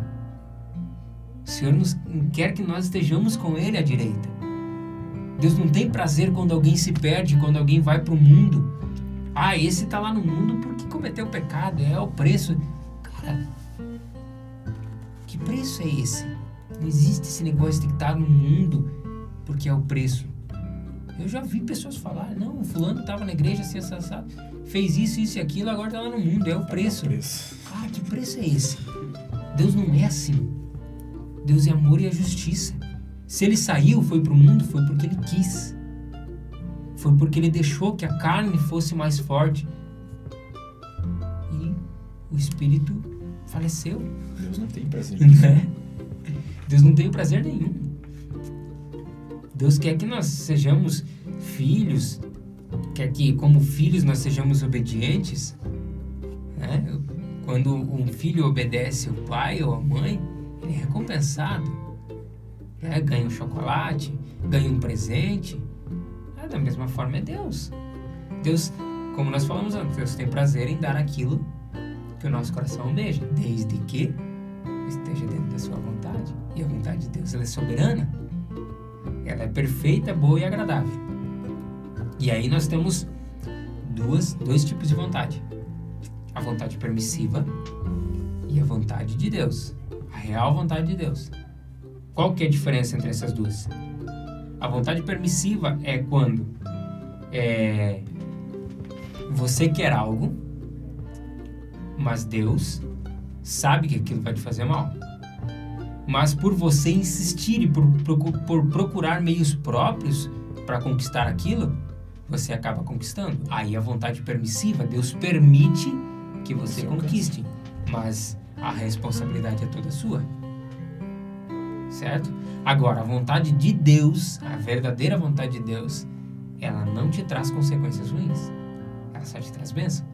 O Senhor nos quer que nós estejamos com Ele à direita. Deus não tem prazer quando alguém se perde, quando alguém vai para o mundo. Ah, esse está lá no mundo porque cometeu pecado, é o preço. Cara, que preço é esse? Não existe esse negócio de estar no mundo porque é o preço. Eu já vi pessoas falar, não, o fulano estava na igreja assim, assado, fez isso, isso e aquilo, agora está lá no mundo, é o preço. É o preço. Ah, que preço é esse? Deus não é assim. Deus é amor e é justiça. Se ele saiu, foi para o mundo, foi porque ele quis. Foi porque ele deixou que a carne fosse mais forte. E o espírito faleceu. Deus não tem prazer. Né? Deus não tem prazer nenhum. Deus quer que nós sejamos filhos, quer que, como filhos, nós sejamos obedientes. Né? Quando um filho obedece o pai ou a mãe, ele é recompensado. Né? Ganha um chocolate, ganha um presente. É, da mesma forma é Deus. Deus, como nós falamos antes, Deus tem prazer em dar aquilo que o nosso coração almeja, desde que esteja dentro da sua vontade. E a vontade de Deus ela é soberana. Ela é perfeita, boa e agradável. E aí nós temos duas, dois tipos de vontade. A vontade permissiva e a vontade de Deus. A real vontade de Deus. Qual que é a diferença entre essas duas? A vontade permissiva é quando é, você quer algo, mas Deus sabe que aquilo vai te fazer mal. Mas por você insistir e por, por, procurar meios próprios para conquistar aquilo, você acaba conquistando. Aí a vontade permissiva, Deus permite que você conquiste, mas a responsabilidade é toda sua. Certo? Agora, a vontade de Deus, a verdadeira vontade de Deus, ela não te traz consequências ruins. Ela só te traz bênção.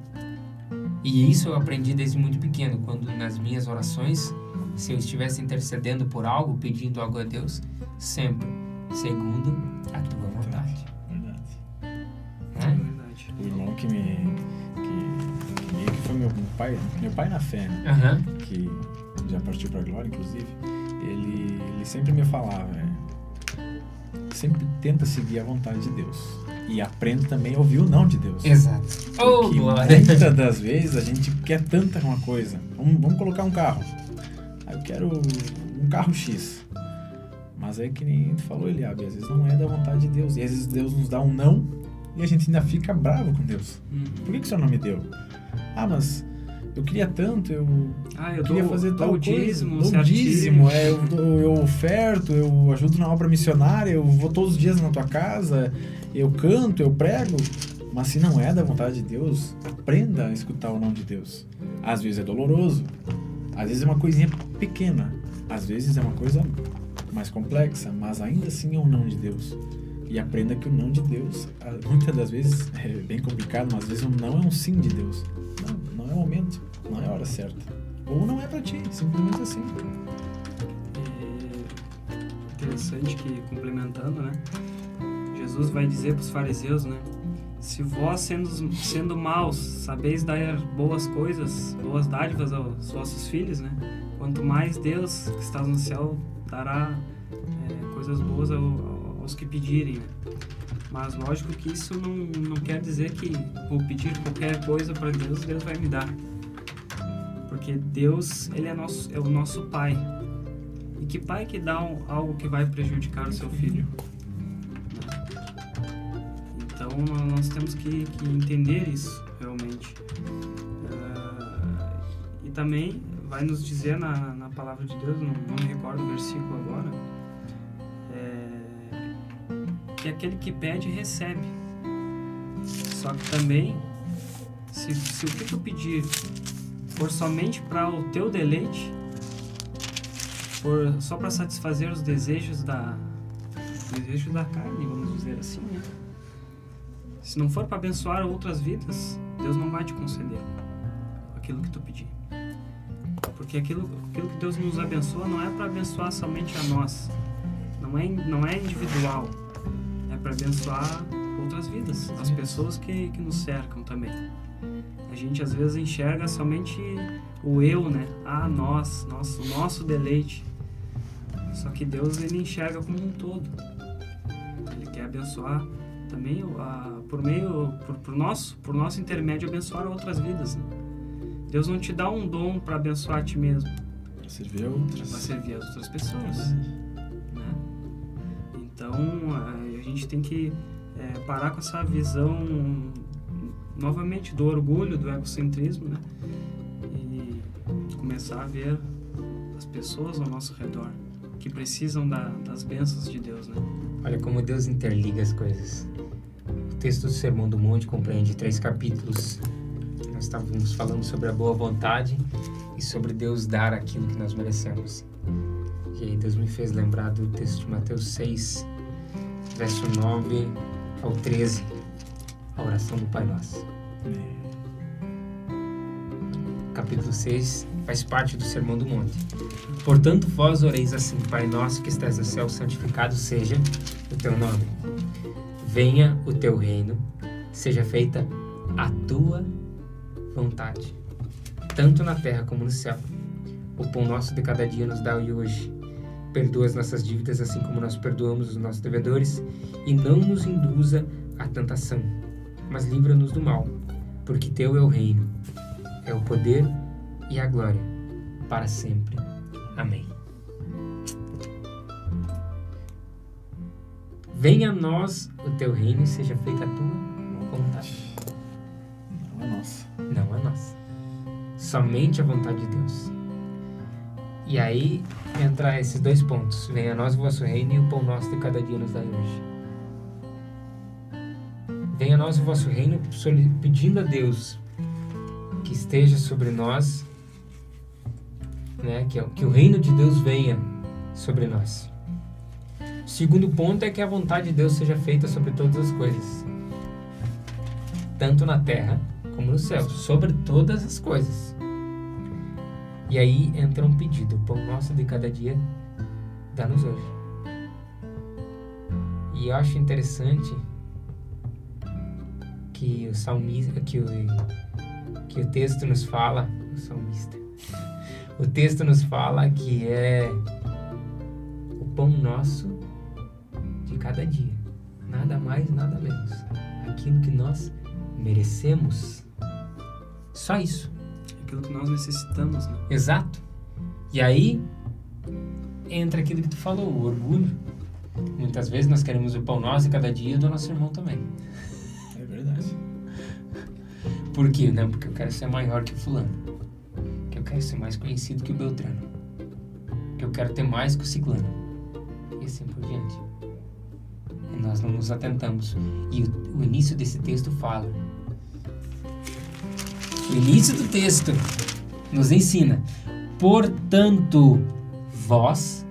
E isso eu aprendi desde muito pequeno, quando nas minhas orações, se eu estivesse intercedendo por algo, pedindo algo a Deus, sempre segundo a tua vontade. Verdade. É verdade. O irmão que me. que, que que foi meu pai, meu pai na fé, né? Aham. que já partiu para a glória, inclusive, ele, ele sempre me falava, é, sempre tenta seguir a vontade de Deus. E aprenda também a ouvir o não de Deus. Exato. Oh, Porque glória. muitas das vezes a gente quer tanta uma coisa. Vamos, vamos colocar um carro. Quero um carro X. Mas é que nem tu falou, Eliabe, às vezes não é da vontade de Deus. E às vezes Deus nos dá um não e a gente ainda fica bravo com Deus. Uhum. Por que, que o senhor não me deu? Ah, mas eu queria tanto, eu Ah, eu queria dou, fazer dou tal coisa. dízimo, Dou dízimo, é, eu, eu oferto, eu ajudo na obra missionária, eu vou todos os dias na tua casa, eu canto, eu prego. Mas se não é da vontade de Deus, aprenda a escutar o não de Deus. Às vezes é doloroso, às vezes é uma coisinha pequena, às vezes é uma coisa mais complexa, mas ainda assim é um não de Deus. E aprenda que o não de Deus, muitas das vezes [laughs] é bem complicado, mas às vezes um não é um sim de Deus. Não, não é o momento, não é a hora certa. Ou não é pra ti, simplesmente assim. É interessante que, complementando, né? Jesus vai dizer para os fariseus, né? Se vós, sendo, sendo maus, sabeis dar boas coisas, boas dádivas aos vossos filhos, né? Quanto mais Deus, que está no céu, dará é, coisas boas ao- aos que pedirem, né? Mas lógico que isso não, não quer dizer que vou pedir qualquer coisa para Deus, Deus vai me dar. Porque Deus, ele é, nosso, é o nosso Pai. E que pai que dá algo que vai prejudicar o seu filho? Então nó- nós temos que, que entender isso realmente. Ah, e também vai nos dizer na, na palavra de Deus, não, não me recordo o versículo agora, é, que aquele que pede recebe. Só que também, se, se o que tu pedir for somente para o teu deleite, for só para satisfazer os desejos da desejos da carne, vamos dizer assim, né? Se não for para abençoar outras vidas, Deus não vai te conceder aquilo que tu pedir. Porque aquilo, aquilo que Deus nos abençoa não é para abençoar somente a nós. Não é, não é individual. É para abençoar outras vidas, as pessoas que, que nos cercam também. A gente às vezes enxerga somente o eu, né? Ah, nós, nosso, nosso deleite. Só que Deus ele enxerga como um todo. Ele quer abençoar também a, por meio, por, por nosso, por nosso intermédio abençoar outras vidas. né? Deus não te dá um dom para abençoar a ti mesmo, Pra servir a para outras. servir as outras pessoas. né? Então gente tem que é, parar com essa visão novamente do orgulho, do egocentrismo, né? E começar a ver as pessoas ao nosso redor que precisam da, das bênçãos de Deus, né? Olha como Deus interliga as coisas. O texto do Sermão do Monte compreende três capítulos. Nós estávamos falando sobre a boa vontade e sobre Deus dar aquilo que nós merecemos. E aí Deus me fez lembrar do texto de Mateus 6, verso 9 ao 13, a oração do Pai Nosso. Capítulo 6 faz parte do Sermão do Monte. Portanto, vós oreis assim, Pai nosso que estás no céu, santificado seja o teu nome. Venha o teu reino, seja feita a tua vontade, tanto na terra como no céu. O pão nosso de cada dia nos dá hoje. Perdoa as nossas dívidas, assim como nós perdoamos os nossos devedores, e não nos induza à tentação, mas livra-nos do mal, porque teu é o reino, é o poder e a glória, para sempre. Amém. Venha a nós o teu reino e seja feita a tua vontade. Não é nossa. Não a nossa. Somente a vontade de Deus. E aí entra esses dois pontos. Venha a nós o vosso reino e o pão nosso de cada dia nos dai hoje. Venha a nós o vosso reino pedindo a Deus que esteja sobre nós, né? que, que o reino de Deus venha sobre nós. Segundo ponto é que a vontade de Deus seja feita sobre todas as coisas, tanto na terra como no céu, sobre todas as coisas. E aí entra um pedido: o pão nosso de cada dia, dá-nos hoje. E eu acho interessante que o salmista, que o, que o texto nos fala, o salmista, [laughs] o texto nos fala que é o pão nosso cada dia, nada mais, nada menos, aquilo que nós merecemos, só isso. Aquilo que nós necessitamos, né? Exato. E aí entra aquilo que tu falou, o orgulho. Muitas vezes nós queremos o pão nosso de cada dia do nosso irmão também. É verdade. Por quê? Não, porque eu quero ser maior que o fulano. Que eu quero ser mais conhecido que o Beltrano. Que eu quero ter mais que o ciclano. E assim por diante. Nós não nos atentamos. E o, o início desse texto fala. O início do texto nos ensina. Portanto, vós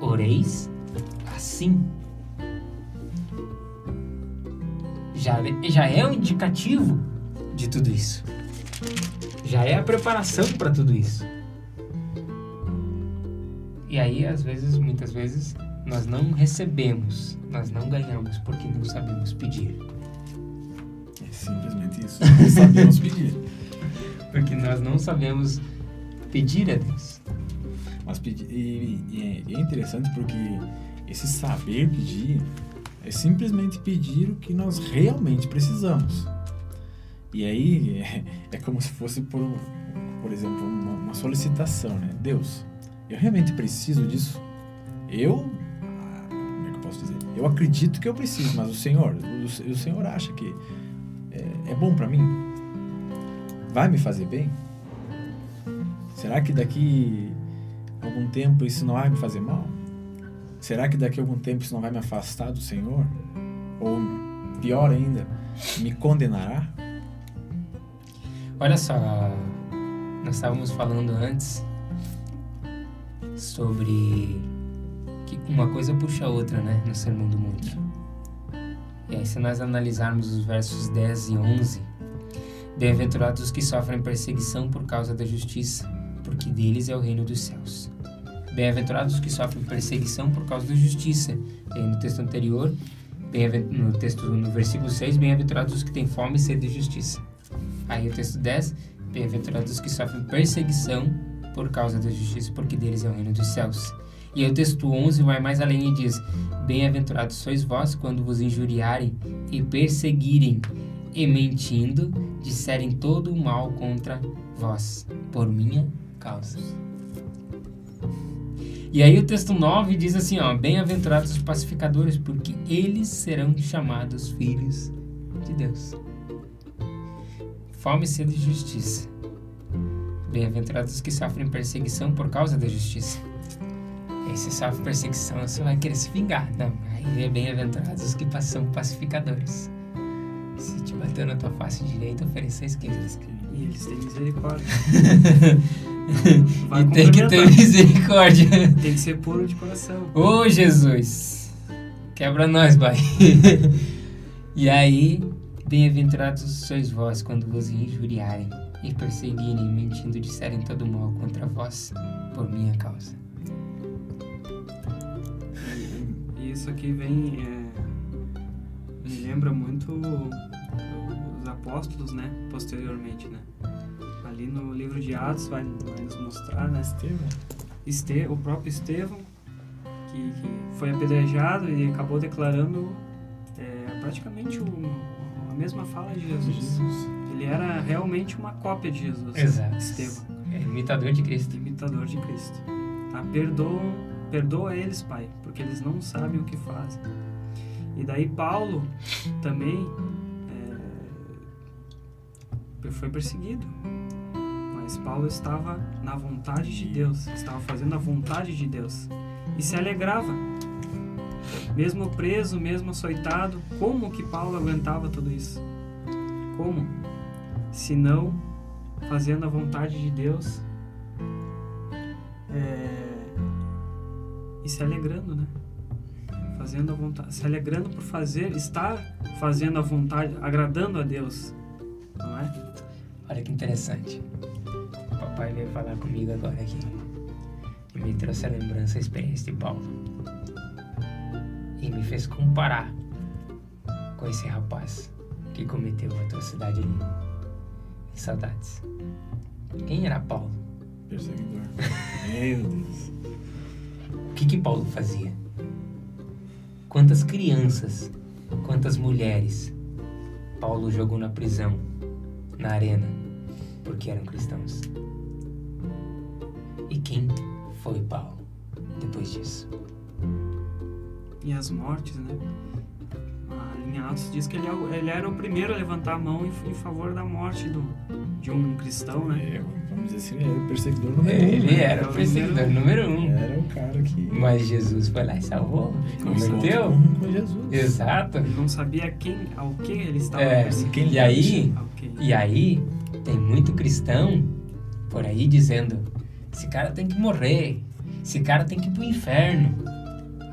oreis assim. Já, já é um indicativo de tudo isso. Já é a preparação para tudo isso. E aí, às vezes, muitas vezes, nós não recebemos, nós não ganhamos porque não sabemos pedir. É simplesmente isso. Não sabemos pedir. [laughs] Porque nós não sabemos pedir a Deus. Mas pedir, e, e é interessante porque esse saber pedir é simplesmente pedir o que nós realmente precisamos. E aí é, é como se fosse por, por exemplo, uma, uma, solicitação, né? Deus, eu realmente preciso disso? Eu, posso dizer? Eu acredito que eu preciso, mas o Senhor, o, o Senhor acha que é, é bom para mim? Vai me fazer bem? Será que daqui algum tempo isso não vai me fazer mal? Será que daqui algum tempo isso não vai me afastar do Senhor? Ou pior ainda, me condenará? Olha só, nós estávamos falando antes sobre que uma coisa puxa a outra, né, no Sermão do Monte. E aí, se nós analisarmos os versos 10 e 11, bem-aventurados os que sofrem perseguição por causa da justiça, porque deles é o reino dos céus. Bem-aventurados os que sofrem perseguição por causa da justiça. E aí, no texto anterior, no texto no versículo 6, bem-aventurados os que têm fome e sede de justiça. Aí o texto 10, bem-aventurados os que sofrem perseguição por causa da justiça, porque deles é o reino dos céus. E aí o texto 11 vai mais além e diz: Bem-aventurados sois vós quando vos injuriarem e perseguirem, e mentindo, disserem todo o mal contra vós, por minha causa. E aí o texto 9 diz assim, ó, bem-aventurados os pacificadores, porque eles serão chamados filhos de Deus. Fome, sede e justiça. Bem-aventurados os que sofrem perseguição por causa da justiça. Aí você sofre perseguição, você vai querer se vingar. Não, aí é bem-aventurados os que são pacificadores. Se te bater na tua face direita, ofereça a esquerda. E eles têm misericórdia. [laughs] e tem que ter misericórdia. Tem que ser puro de coração. Ô oh, Jesus! Quebra nós, Pai. [laughs] e aí, bem-aventurados sois vós quando vos injuriarem e perseguirem, mentindo, disserem todo mal contra vós por minha causa. Isso aqui vem. É, me lembra muito os apóstolos, né? Posteriormente, né? Ali no livro de Atos vai, vai nos mostrar, né? Estevão. Este, o próprio Estevão, que, que foi apedrejado e acabou declarando é, praticamente o, a mesma fala de Jesus. Jesus. Ele era realmente uma cópia de Jesus. Exato. Estevão. É imitador de Cristo. Imitador de Cristo. Tá? Perdoa, perdoa eles, Pai, porque eles não sabem o que fazem. E daí Paulo também é, foi perseguido. Mas Paulo estava na vontade de Deus, estava fazendo a vontade de Deus e se alegrava. Mesmo preso, mesmo açoitado, como que Paulo aguentava tudo isso? Como? Se não fazendo a vontade de Deus e se alegrando, né? Fazendo a vontade, se alegrando por fazer, estar fazendo a vontade, agradando a Deus, não é? Olha que interessante. O papai veio falar comigo agora aqui e me trouxe a lembrança, a experiência de Paulo e me fez comparar com esse rapaz que cometeu a atrocidade ali. Que saudades. Quem era Paulo? Perseguidor. Meu Deus. O que que Paulo fazia? Quantas crianças, quantas mulheres Paulo jogou na prisão, na arena, porque eram cristãos? E quem foi Paulo depois disso? E as mortes, né? Em Atos diz que ele, é ele era o primeiro a levantar a mão em, em favor da morte do, de um cristão, né? É, vamos dizer assim, ele era o perseguidor número um. Ele né? era o perseguidor número um. Era o cara que. Mas Jesus foi lá e salvou, Converteu com, com Jesus. Exato. Ele não sabia quem, ao que ele estava É, perseguindo. e aí, e aí tem muito cristão por aí dizendo: esse cara tem que morrer, esse cara tem que ir pro inferno.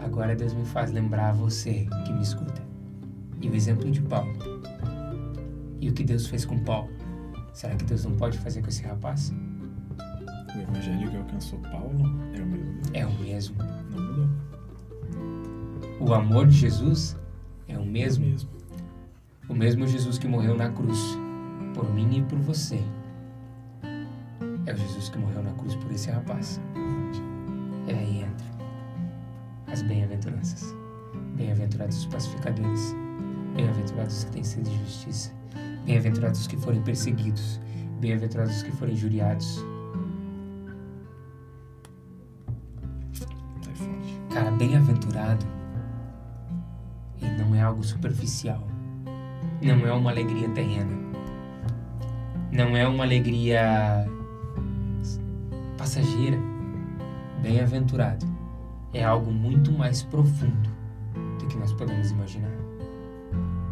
Agora Deus me faz lembrar você que me escuta. E o exemplo de Paulo. E o que Deus fez com Paulo. Será que Deus não pode fazer com esse rapaz? O evangelho que alcançou Paulo é o mesmo. É o mesmo. Não mudou. O amor de Jesus é o mesmo. mesmo. O mesmo Jesus que morreu na cruz por mim e por você. É o Jesus que morreu na cruz por esse rapaz. E aí entra as bem-aventuranças. Bem-aventurados os pacificadores. Bem-aventurados os que têm sede de justiça. Bem-aventurados os que forem perseguidos. Bem-aventurados os que forem injuriados. Bem-aventurado. E não é algo superficial. Não é uma alegria terrena. Não é uma alegria passageira. Bem-aventurado é algo muito mais profundo do que nós podemos imaginar.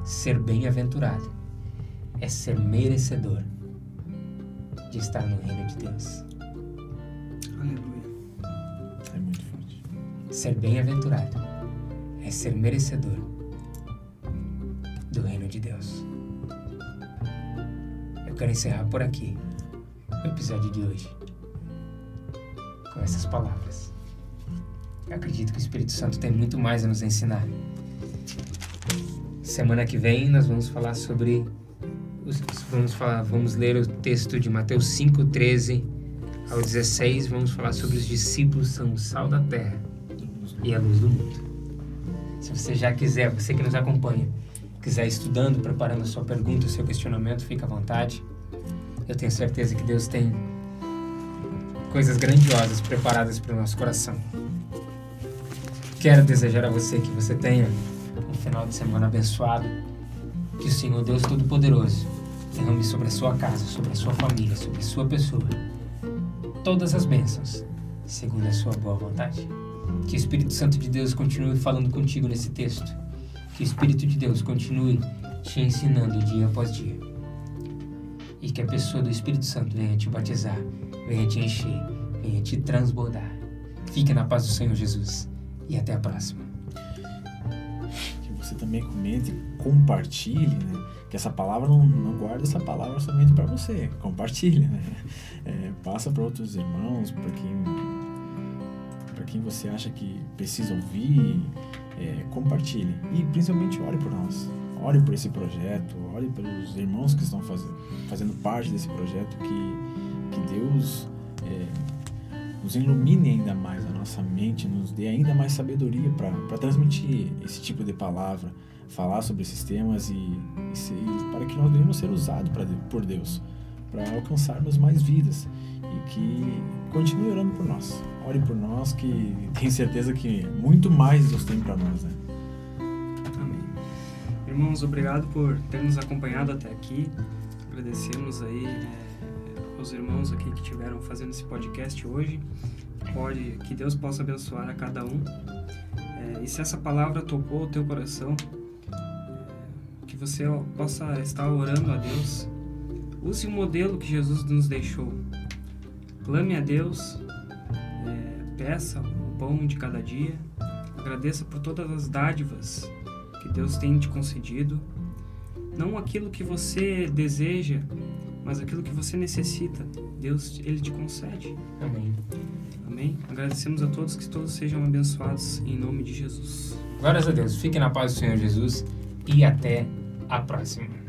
Ser bem-aventurado é ser merecedor de estar no reino de Deus. Aleluia. Ser bem-aventurado é ser merecedor do reino de Deus. Eu quero encerrar por aqui o episódio de hoje com essas palavras. Eu acredito que o Espírito Santo tem muito mais a nos ensinar. Semana que vem nós vamos falar sobre os- vamos falar, vamos ler o texto de Mateus 5:13 ao 16, vamos falar sobre os discípulos são o sal da terra e a luz do mundo. Se você já quiser, você que nos acompanha, quiser estudando, preparando a sua pergunta, o seu questionamento, fica à vontade. Eu tenho certeza que Deus tem coisas grandiosas preparadas para o nosso coração. quero desejar a você que você tenha um final de semana abençoado. Que o Senhor Deus Todo-Poderoso derrame sobre a sua casa, sobre a sua família, sobre a sua pessoa todas as bênçãos, segundo a sua boa vontade. Que o Espírito Santo de Deus continue falando contigo nesse texto. Que o Espírito de Deus continue te ensinando dia após dia. E que a pessoa do Espírito Santo venha te batizar, venha te encher, venha te transbordar. Fique na paz do Senhor Jesus e até a próxima. Que você também comente, compartilhe, né? Que essa palavra não, não guarda essa palavra somente para você, compartilhe, né? É, passa para outros irmãos, para quem quem você acha que precisa ouvir, é, compartilhe e principalmente ore por nós. Ore por esse projeto, ore pelos irmãos que estão fazendo, fazendo parte desse projeto, que, que Deus é, nos ilumine ainda mais a nossa mente, nos dê ainda mais sabedoria para transmitir esse tipo de palavra, falar sobre esses temas e, e para que nós venhamos ser usados por Deus, para alcançarmos mais vidas e que continue orando por nós. Ore por nós, que tenho certeza que muito mais Deus tem para nós, né? Amém. Irmãos, obrigado por ter nos acompanhado até aqui. Agradecemos aí é, aos irmãos aqui que tiveram fazendo esse podcast hoje. Pode que Deus possa abençoar a cada um. É, e se essa palavra tocou o teu coração, é, que você possa estar orando a Deus. Use o modelo que Jesus nos deixou. Clame a Deus, peça o pão de cada dia, agradeça por todas as dádivas que Deus tem te concedido, não aquilo que você deseja, mas aquilo que você necessita, Deus ele te concede. Amém. Amém. Agradecemos a todos que todos sejam abençoados em nome de Jesus. Glórias a Deus. Fique na paz do Senhor Jesus e até a próxima.